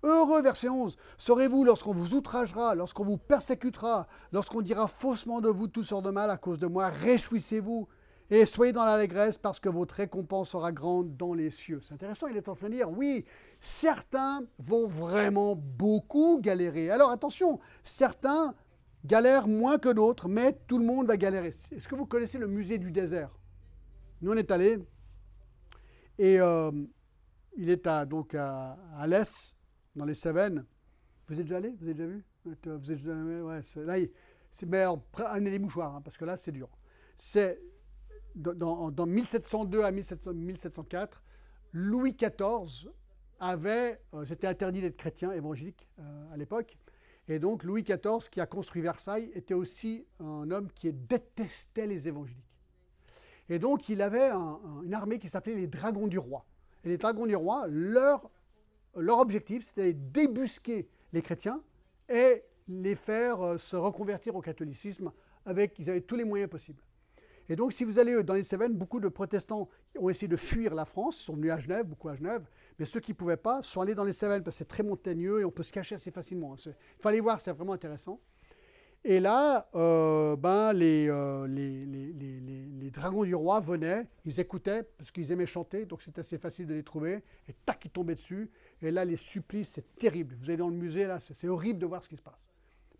Heureux, verset 11, serez-vous lorsqu'on vous outragera, lorsqu'on vous persécutera, lorsqu'on dira faussement de vous toutes sortes de mal à cause de moi, réjouissez-vous et soyez dans l'allégresse parce que votre récompense sera grande dans les cieux. C'est intéressant, il est en train de dire, oui, certains vont vraiment beaucoup galérer. Alors attention, certains galère moins que d'autres, mais tout le monde va galérer. Est-ce que vous connaissez le musée du désert? Nous, on est allé et euh, il est à, donc à, dans les Cévennes. Vous êtes déjà allé? Vous avez déjà vu? Vous êtes déjà ouais, Là, mais alors, amenez des mouchoirs, hein, parce que là, c'est dur. C'est dans, dans 1702 à 1704, Louis XIV avait, euh, c'était interdit d'être chrétien évangélique euh, à l'époque, et donc Louis XIV, qui a construit Versailles, était aussi un homme qui détestait les évangéliques. Et donc il avait une armée qui s'appelait les Dragons du Roi. Et les Dragons du Roi, leur objectif, c'était débusquer les chrétiens et les faire euh, se reconvertir au catholicisme avec, ils avaient tous les moyens possibles. Et donc, si vous allez dans les Cévennes, beaucoup de protestants ont essayé de fuir la France, sont venus à Genève, beaucoup à Genève, mais ceux qui ne pouvaient pas sont allés dans les Cévennes parce que c'est très montagneux et on peut se cacher assez facilement. Il faut aller voir, c'est vraiment intéressant. Et là, euh, ben, euh, les, les, dragons du roi venaient, ils écoutaient parce qu'ils aimaient chanter, donc c'est assez facile de les trouver, et tac, ils tombaient dessus. Et là, les supplices, c'est terrible. Vous allez dans le musée, là, c'est horrible de voir ce qui se passe.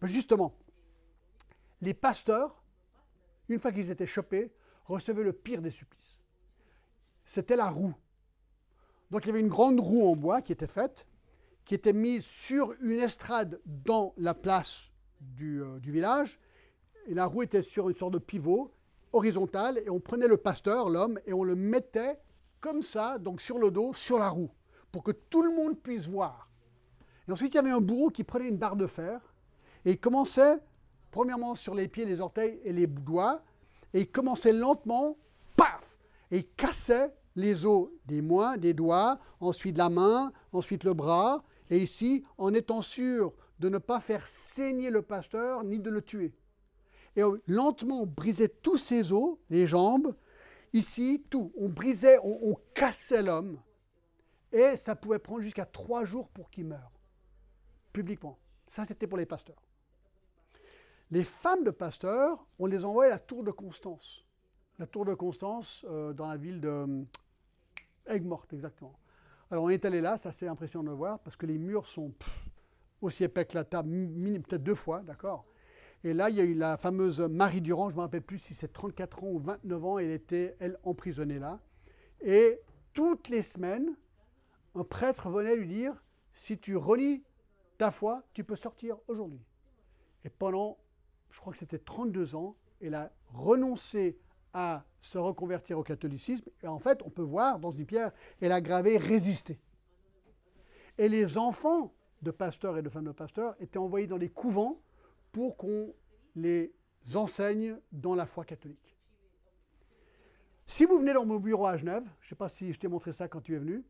Mais justement, les pasteurs, une fois qu'ils étaient chopés, recevaient le pire des supplices. C'était la roue. Donc il y avait une grande roue en bois qui était faite, qui était mise sur une estrade dans la place du, euh, du village. Et la roue était sur une sorte de pivot horizontal, et on prenait le pasteur, l'homme, et on le mettait comme ça, donc sur le dos, sur la roue, pour que tout le monde puisse voir. Et ensuite, il y avait un bourreau qui prenait une barre de fer, et il commençait, premièrement, sur les pieds, les orteils et les doigts, et il commençait lentement, paf, et il cassait les os des mains, des doigts, ensuite la main, ensuite le bras, et ici, en étant sûr de ne pas faire saigner le pasteur ni de le tuer. Et lentement, on brisait tous ses os, les jambes, ici, tout. On brisait, on, cassait l'homme. Et ça pouvait prendre jusqu'à trois jours pour qu'il meure, publiquement. Ça, c'était pour les pasteurs. Les femmes de pasteurs, on les envoyait à la tour de Constance. La tour de Constance, euh, dans la ville de euh, Aigues-Mortes, exactement. Alors on est allé là, ça c'est impressionnant de voir, parce que les murs sont aussi épais que la table, peut-être deux fois, d'accord Et là, il y a eu la fameuse Marie Durand, je ne me rappelle plus si c'est 34 ans ou 29 ans, elle était, elle, emprisonnée là. Et toutes les semaines, un prêtre venait lui dire, si tu renies ta foi, tu peux sortir aujourd'hui. Et pendant, je crois que c'était 32 ans, elle a renoncé à se reconvertir au catholicisme. Et en fait, on peut voir dans ce pierre, elle a gravé résister. Et les enfants de pasteurs et de femmes de pasteurs étaient envoyés dans les couvents pour qu'on les enseigne dans la foi catholique. Si vous venez dans mon bureau à Genève, je ne sais pas si je t'ai montré ça quand tu es venu,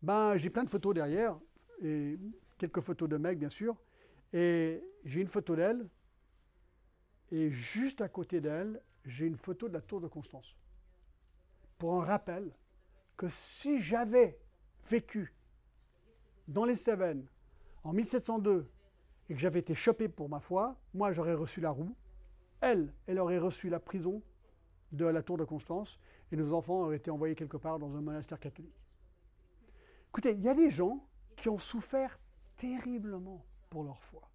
ben, j'ai plein de photos derrière, et quelques photos de mecs bien sûr, et j'ai une photo d'elle, et juste à côté d'elle, j'ai une photo de la tour de Constance. Pour un rappel que si j'avais vécu dans les Cévennes en 1702 et que j'avais été chopé pour ma foi, moi j'aurais reçu la roue, elle, elle aurait reçu la prison de la tour de Constance et nos enfants auraient été envoyés quelque part dans un monastère catholique. Écoutez, il y a des gens qui ont souffert terriblement pour leur foi.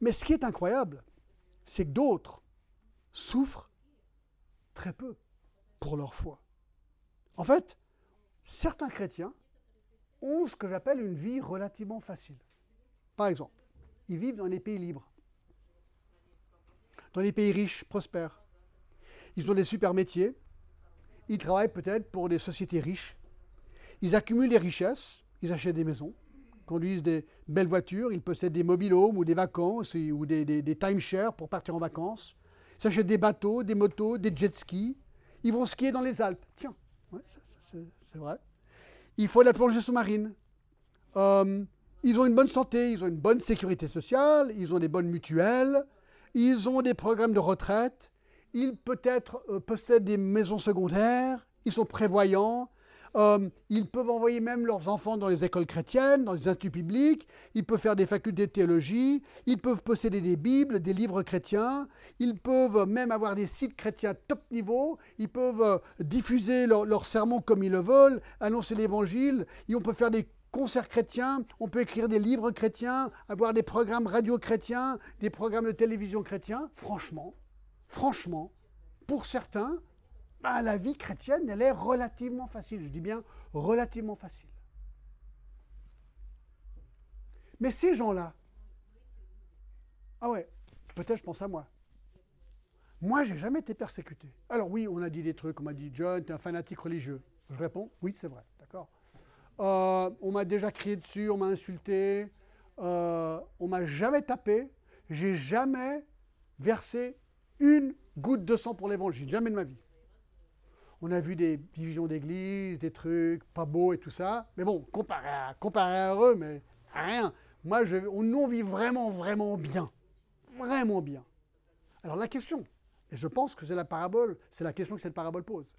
Mais ce qui est incroyable, c'est que d'autres souffrent très peu pour leur foi. En fait, certains chrétiens ont ce que j'appelle une vie relativement facile. Par exemple, ils vivent dans les pays libres, dans les pays riches, prospères. Ils ont des super métiers, ils travaillent peut-être pour des sociétés riches, ils accumulent des richesses, ils achètent des maisons, conduisent des belles voitures, ils possèdent des mobilhomes ou des vacances ou des, des, timeshares pour partir en vacances, ils s'achètent des bateaux, des motos, des jet skis, ils vont skier dans les Alpes. Tiens, c'est vrai. Il faut de la plongée sous-marine. Euh, ils ont une bonne santé, ils ont une bonne sécurité sociale, ils ont des bonnes mutuelles, ils ont des programmes de retraite, ils peut-être euh, possèdent des maisons secondaires, ils sont prévoyants, ils peuvent envoyer même leurs enfants dans les écoles chrétiennes, dans les instituts publics, ils peuvent faire des facultés de théologie, ils peuvent posséder des Bibles, des livres chrétiens, ils peuvent même avoir des sites chrétiens top niveau, ils peuvent euh, diffuser leurs sermons comme ils le veulent, annoncer l'évangile, et on peut faire des concerts chrétiens, on peut écrire des livres chrétiens, avoir des programmes radio chrétiens, des programmes de télévision chrétiens. Franchement, franchement, pour certains, bah, la vie chrétienne, elle est relativement facile. Je dis bien relativement facile. Mais ces gens-là, ah ouais, peut-être je pense à moi. Moi, j'ai jamais été persécuté. Alors oui, on a dit des trucs, on m'a dit John, tu es un fanatique religieux. Je réponds, oui, c'est vrai, d'accord. Euh, on m'a déjà crié dessus, on m'a insulté, euh, on m'a jamais tapé, j'ai jamais versé une goutte de sang pour l'évangile, jamais de ma vie. On a vu des divisions d'église, des trucs pas beaux et tout ça. Mais bon, comparé à, comparé à eux, mais rien. Moi, je, nous, on vit vraiment, vraiment bien. Vraiment bien. Alors la question, et je pense que c'est la parabole, c'est la question que cette parabole pose.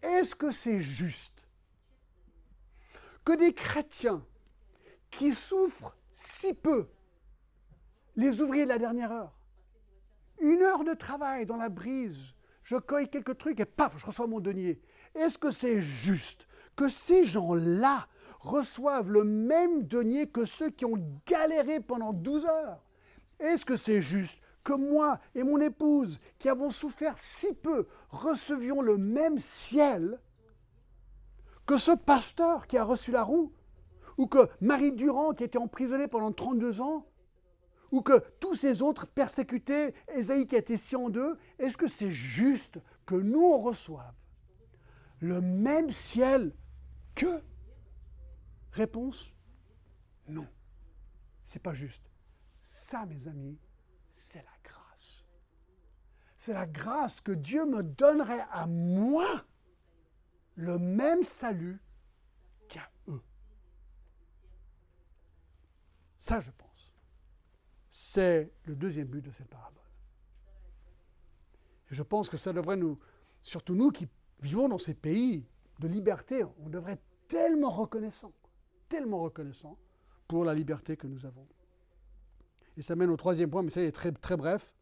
Est-ce que c'est juste que des chrétiens qui souffrent si peu, les ouvriers de la dernière heure, une heure de travail dans la brise, je cueille quelques trucs et paf, je reçois mon denier. Est-ce que c'est juste que ces gens-là reçoivent le même denier que ceux qui ont galéré pendant 12 heures? Est-ce que c'est juste que moi et mon épouse, qui avons souffert si peu, recevions le même ciel que ce pasteur qui a reçu la roue? Ou que Marie Durand, qui était emprisonnée pendant 32 ans ou que tous ces autres persécutés, Esaïe qui a été scié en deux, est-ce que c'est juste que nous on reçoive le même ciel que? Réponse non. C'est pas juste. Ça, mes amis, c'est la grâce. C'est la grâce que Dieu me donnerait à moi le même salut qu'à eux. Ça, je pense. C'est le deuxième but de cette parabole. Je pense que ça devrait nous, surtout nous qui vivons dans ces pays de liberté, on devrait être tellement reconnaissant, tellement reconnaissant pour la liberté que nous avons. Et ça mène au troisième point, mais ça est très, très bref.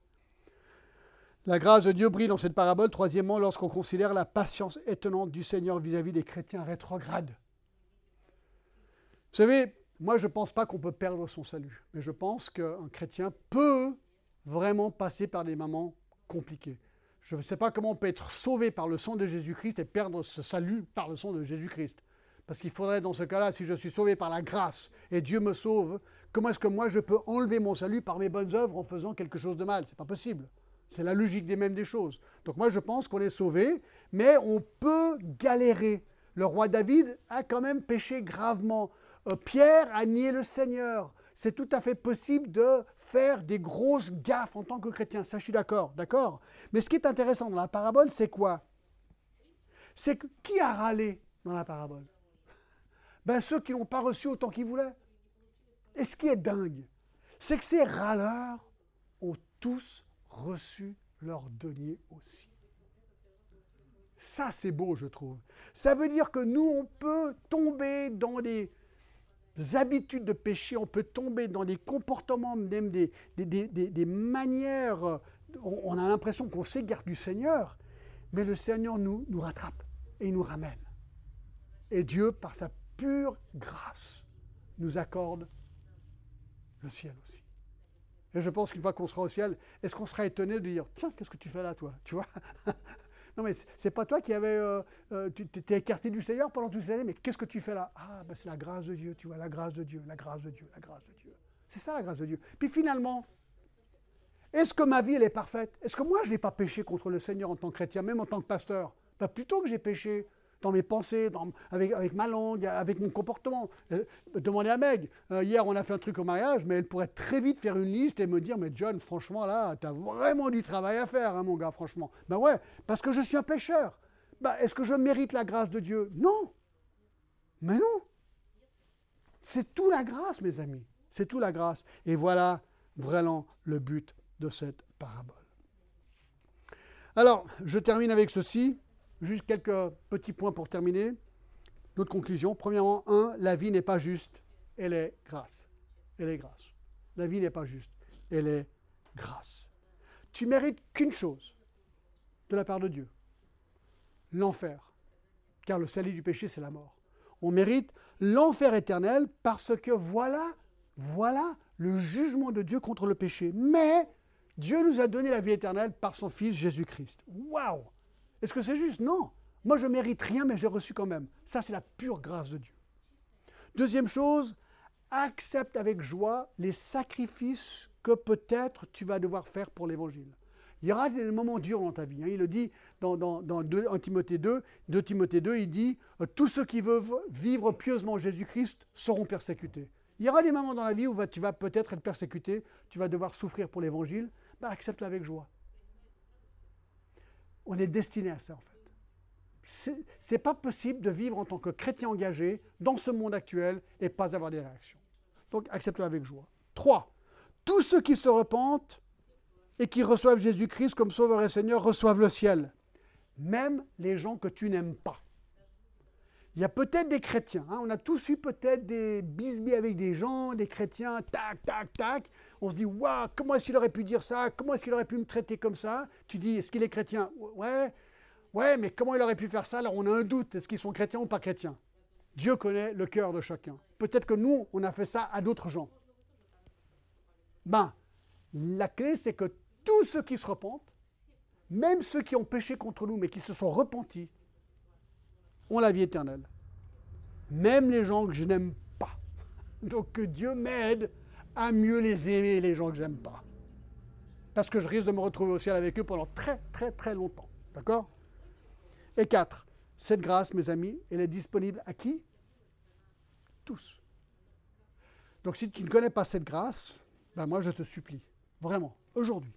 La grâce de Dieu brille dans cette parabole, troisièmement, lorsqu'on considère la patience étonnante du Seigneur vis-à-vis des chrétiens rétrogrades. Vous savez, moi, je ne pense pas qu'on peut perdre son salut, mais je pense qu'un chrétien peut vraiment passer par des moments compliqués. Je ne sais pas comment on peut être sauvé par le sang de Jésus-Christ et perdre ce salut par le sang de Jésus-Christ. Parce qu'il faudrait, dans ce cas-là, si je suis sauvé par la grâce et Dieu me sauve, comment est-ce que moi je peux enlever mon salut par mes bonnes œuvres en faisant quelque chose de mal? C'est pas possible. C'est la logique des mêmes des choses. Donc moi je pense qu'on est sauvé, mais on peut galérer. Le roi David a quand même péché gravement. Euh, Pierre a nié le Seigneur. C'est tout à fait possible de faire des grosses gaffes en tant que chrétien. Ça, je suis d'accord, d'accord. Mais ce qui est intéressant dans la parabole, c'est quoi? C'est qui a râlé dans la parabole? Ben ceux qui n'ont pas reçu autant qu'ils voulaient. Et ce qui est dingue, c'est que ces râleurs ont tous reçu leur denier aussi. Ça, c'est beau, je trouve. Ça veut dire que nous, on peut tomber dans des habitudes de péché, on peut tomber dans des comportements, même des, manières, on, a l'impression qu'on s'égare du Seigneur, mais le Seigneur nous, nous rattrape et il nous ramène. Et Dieu, par sa pure grâce, nous accorde le ciel aussi. Et je pense qu'une fois qu'on sera au ciel, est-ce qu'on sera étonné de dire, tiens, qu'est-ce que tu fais là, toi? Tu vois? Non, mais c'est pas toi qui avais. Euh, euh, tu t'es écarté du Seigneur pendant toutes ces années, mais qu'est-ce que tu fais là? Ah, ben c'est la grâce de Dieu, tu vois, la grâce de Dieu, la grâce de Dieu, la grâce de Dieu. C'est ça la grâce de Dieu. Puis finalement, est-ce que ma vie, elle est parfaite? Est-ce que moi, je n'ai pas péché contre le Seigneur en tant que chrétien, même en tant que pasteur? Ben, Plutôt que j'ai péché, dans mes pensées, avec, ma langue, avec mon comportement. Euh, demandez à Meg. Euh, hier, on a fait un truc au mariage, mais elle pourrait très vite faire une liste et me dire Mais John, franchement, là, tu as vraiment du travail à faire, hein, mon gars, franchement. Ben ouais, parce que je suis un pécheur. Ben, Est-ce que je mérite la grâce de Dieu? Non. Mais non. C'est tout la grâce, mes amis. C'est tout la grâce. Et voilà vraiment le but de cette parabole. Alors, je termine avec ceci. Juste quelques petits points pour terminer. Notre conclusion. Premièrement, un, la vie n'est pas juste, elle est grâce. Elle est grâce. La vie n'est pas juste, elle est grâce. Tu mérites qu'une chose de la part de Dieu, l'enfer. Car le salut du péché, c'est la mort. On mérite l'enfer éternel parce que voilà, voilà le jugement de Dieu contre le péché. Mais Dieu nous a donné la vie éternelle par son Fils Jésus-Christ. Waouh est-ce que c'est juste? Non. Moi, je mérite rien, mais j'ai reçu quand même. Ça, c'est la pure grâce de Dieu. Deuxième chose, accepte avec joie les sacrifices que peut-être tu vas devoir faire pour l'Évangile. Il y aura des moments durs dans ta vie. Hein. Il le dit dans, dans, dans 2, en Timothée 2, 2 Timothée 2, il dit euh, Tous ceux qui veulent vivre pieusement Jésus-Christ seront persécutés. Il y aura des moments dans la vie où tu vas peut-être être persécuté, tu vas devoir souffrir pour l'Évangile. Bah, accepte avec joie. On est destiné à ça, en fait. c'est pas possible de vivre en tant que chrétien engagé dans ce monde actuel et pas avoir des réactions. Donc accepte-le avec joie. Trois, tous ceux qui se repentent et qui reçoivent Jésus-Christ comme Sauveur et Seigneur reçoivent le ciel. Même les gens que tu n'aimes pas. Il y a peut-être des chrétiens, hein, on a tous eu peut-être des bisbis avec des gens, des chrétiens, tac, tac, tac. On se dit, waouh, comment est-ce qu'il aurait pu dire ça? Comment est-ce qu'il aurait pu me traiter comme ça? Tu dis, est-ce qu'il est chrétien? Ouais, ouais, mais comment il aurait pu faire ça? Alors on a un doute, est-ce qu'ils sont chrétiens ou pas chrétiens? Dieu connaît le cœur de chacun. Peut-être que nous, on a fait ça à d'autres gens. Ben, la clé, c'est que tous ceux qui se repentent, même ceux qui ont péché contre nous, mais qui se sont repentis, ont la vie éternelle. Même les gens que je n'aime pas. Donc que Dieu m'aide à mieux les aimer, les gens que j'aime pas. Parce que je risque de me retrouver au ciel avec eux pendant très très très longtemps. D'accord? Et quatre, cette grâce, mes amis, elle est disponible à qui? Tous. Donc si tu ne connais pas cette grâce, ben moi je te supplie, vraiment, aujourd'hui,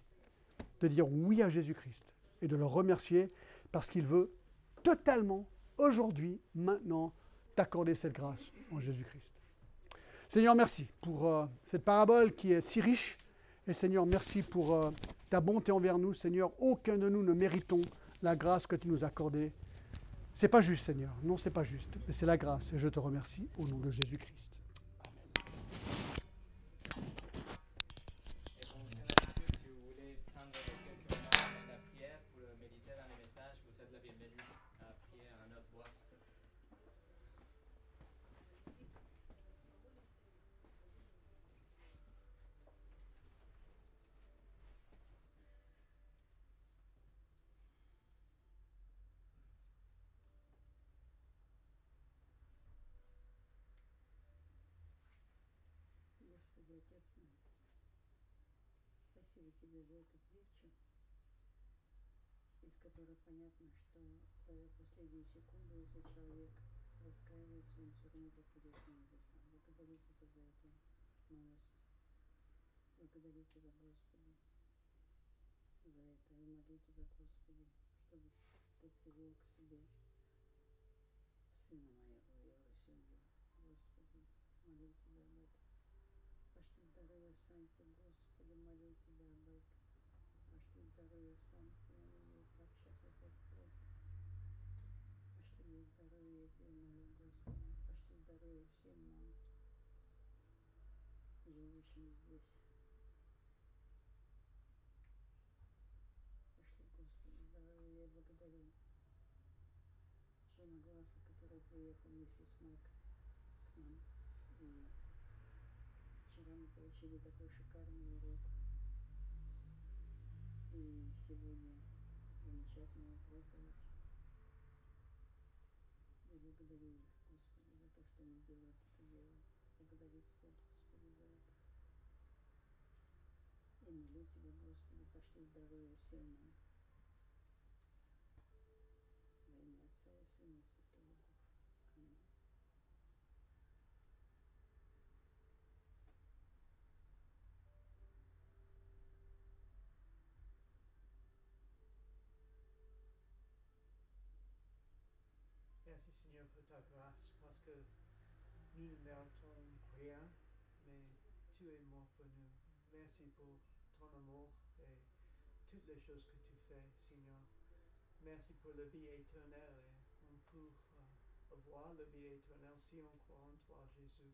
de dire oui à Jésus-Christ et de le remercier parce qu'il veut totalement, aujourd'hui, maintenant, t'accorder cette grâce en Jésus-Christ. Seigneur, merci pour euh, cette parabole qui est si riche. Et Seigneur, merci pour euh, ta bonté envers nous. Seigneur, aucun de nous ne méritons la grâce que tu nous as accordée. C'est pas juste, Seigneur. Non, c'est pas juste. Mais c'est la grâce. Et je te remercie au nom de Jésus-Christ. Спасибо Тебе за эту притчу, из которой понятно, что в последнюю секунду, если человек раскаивается, он все равно попадет на небеса. Благодарю Тебя за эту новость. Благодарю Тебя, Господи, за это. И молю Тебя, Господи, чтобы Ты привел к себе сына моего его семью. Господи, молю Тебя об этом. Пошли здоровья Санте, Господи, молю Тебя об этом. Пошли здоровья Санте, и так сейчас опять плохо. Пошли мне здоровье, я Тебя молю, Господи. Пошли здоровья всем нам, живущим здесь. Пошли, Господи, здоровье, я благодарю Джона Гласса, который приехал вместе с Майк к нам. И Вчера мы получили такой шикарный урок. И сегодня замечательную проповедь. И благодарю их, Господи, за то, что они делают это дело. Благодарю Тебя, Господи, за это. И молю Тебя, Господи, пошли здоровья всем нам. Nous ne méritons rien, mais tu es mort pour nous. Merci pour ton amour et toutes les choses que tu fais, Seigneur. Merci pour la vie éternelle et on peut euh, avoir la vie éternelle si on croit en toi, Jésus.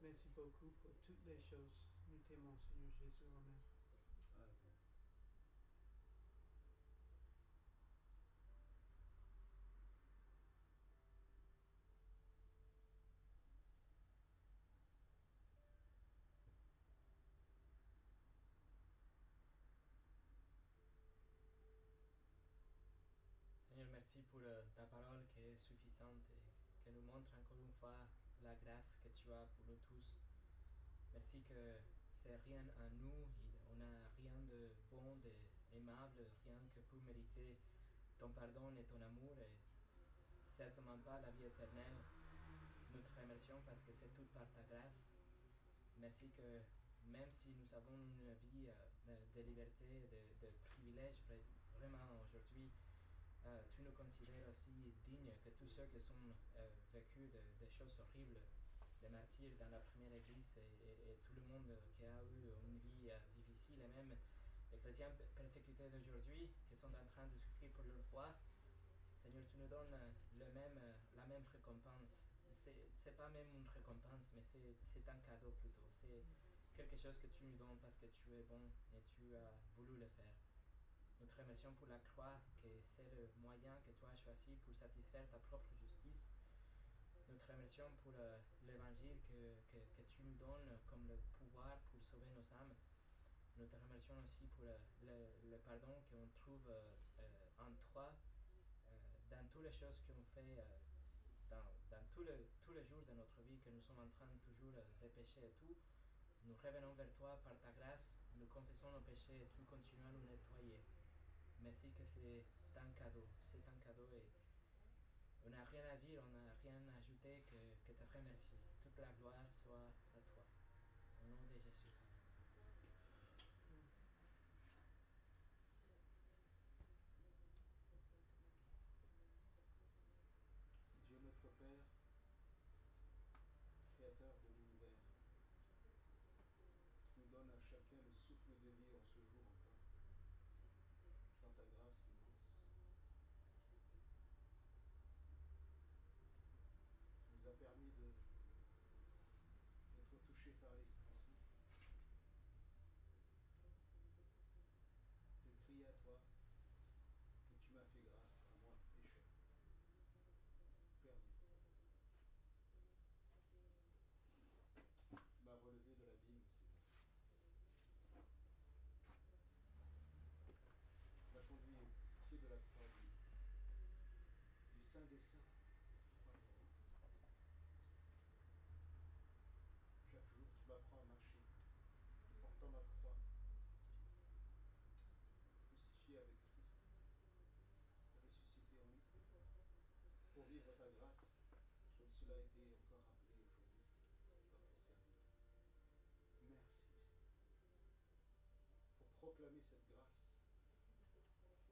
Merci beaucoup pour toutes les choses. Nous t'aimons, Seigneur Jésus. Amen. Merci pour euh, ta parole qui est suffisante et qui nous montre encore une fois la grâce que tu as pour nous tous. Merci que c'est rien à nous, on n'a rien de bon, d'aimable, rien que pour mériter ton pardon et ton amour et certainement pas la vie éternelle. Nous te remercions parce que c'est tout par ta grâce. Merci que même si nous avons une vie euh, de, liberté, de, de privilèges, vra- vraiment aujourd'hui, euh, tu nous considère aussi digne que tous ceux qui sont euh, vécus de, choses horribles, des martyrs dans la première église et, et- et tout le monde qui a eu une vie euh, difficile, et même les chrétiens persécutés d'aujourd'hui qui sont en train de souffrir pour leur foi, Seigneur, tu nous donnes le même, la même récompense. C'est, pas même une récompense, mais c'est, c'est un cadeau plutôt. C'est quelque chose que tu nous donnes parce que tu es bon et tu as voulu le faire. Nous te remercions pour la croix, que c'est le moyen que toi as choisi pour satisfaire ta propre justice. Nous te remercions pour l'évangile que, que, tu nous donnes comme le pouvoir pour sauver nos âmes. Nous te remercions aussi pour le, le, le pardon qu'on trouve euh, euh, en toi euh, dans toutes les choses qu'on fait euh, dans, dans tous les jours de notre vie, que nous sommes en train toujours de pécher et tout. Nous revenons vers toi par ta grâce, nous confessons nos péchés et tu continues à nous nettoyer. Merci que c'est un cadeau, c'est un cadeau et on n'a rien à dire, on n'a rien à ajouter que, que te remercier. Toute la gloire soit à toi. Au nom de Jésus. Dieu notre Père, Créateur de l'univers, tu nous donnes à chacun le souffle de vie en ce jour encore, dans ta grâce immense. Tu nous as permis de d'être touchés par l'Esprit Saint, de crier à toi que tu m'as fait grâce à moi, pécheur, perdu. Tu m'as relevé de l'abîme, Seigneur. Tu m'as conduit au pied de la croix du, du Saint des Saints, roi des rois. Chaque jour, tu m'apprends à marcher, portant ma croix, crucifié avec Christ, ressuscité en lui, pour vivre ta grâce, comme cela a été encore rappelé aujourd'hui par ton serviteur. Merci, Seigneur, pour proclamer cette grâce,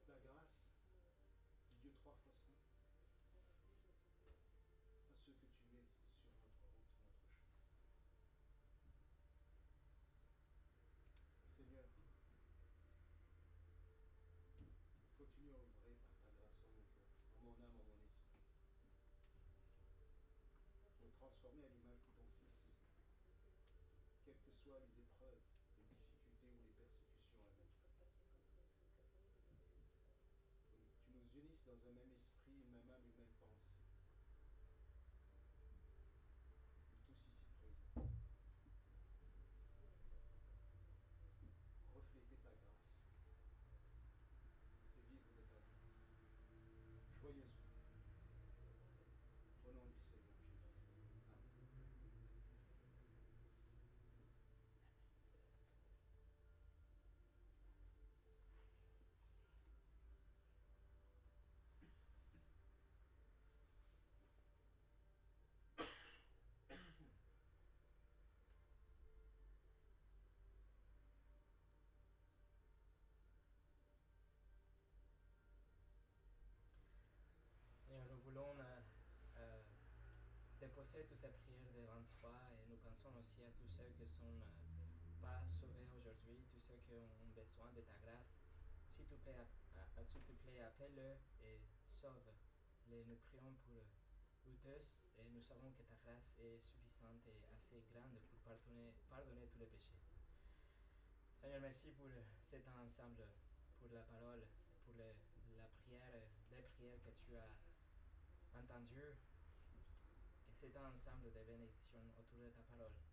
la grâce du Dieu trois fois saint, à ceux que tu mets sur notre route, notre chemin. Seigneur, continue à œuvrer par ta grâce en mon cœur, en mon âme, en mon esprit. Me transformer à l'image de ton Fils, quelles que soient les épreuves, les difficultés ou les persécutions à. Que tu nous unisses dans un même esprit, une même âme, une même pensée. Nous tous ici présents. Refléter ta grâce et vivre de ta grâce. Joyeusement. Au nom du Seigneur Jésus-Christ. Amen. Seigneur, nous voulons euh, euh, déposer toutes ces prières devant toi et nous pensons aussi à tous ceux qui ne sont euh, pas sauvés aujourd'hui, tous ceux qui ont besoin de ta grâce. S'il te plaît, s'il te plaît appelle-le et sauve-les. Nous prions pour eux tous et nous savons que ta grâce est suffisante et assez grande pour pardonner, pardonner tous les péchés. Seigneur, merci pour cet ensemble, pour la parole, pour la prière, les prières que tu as entendues. C'est un ensemble de bénédictions autour de ta parole.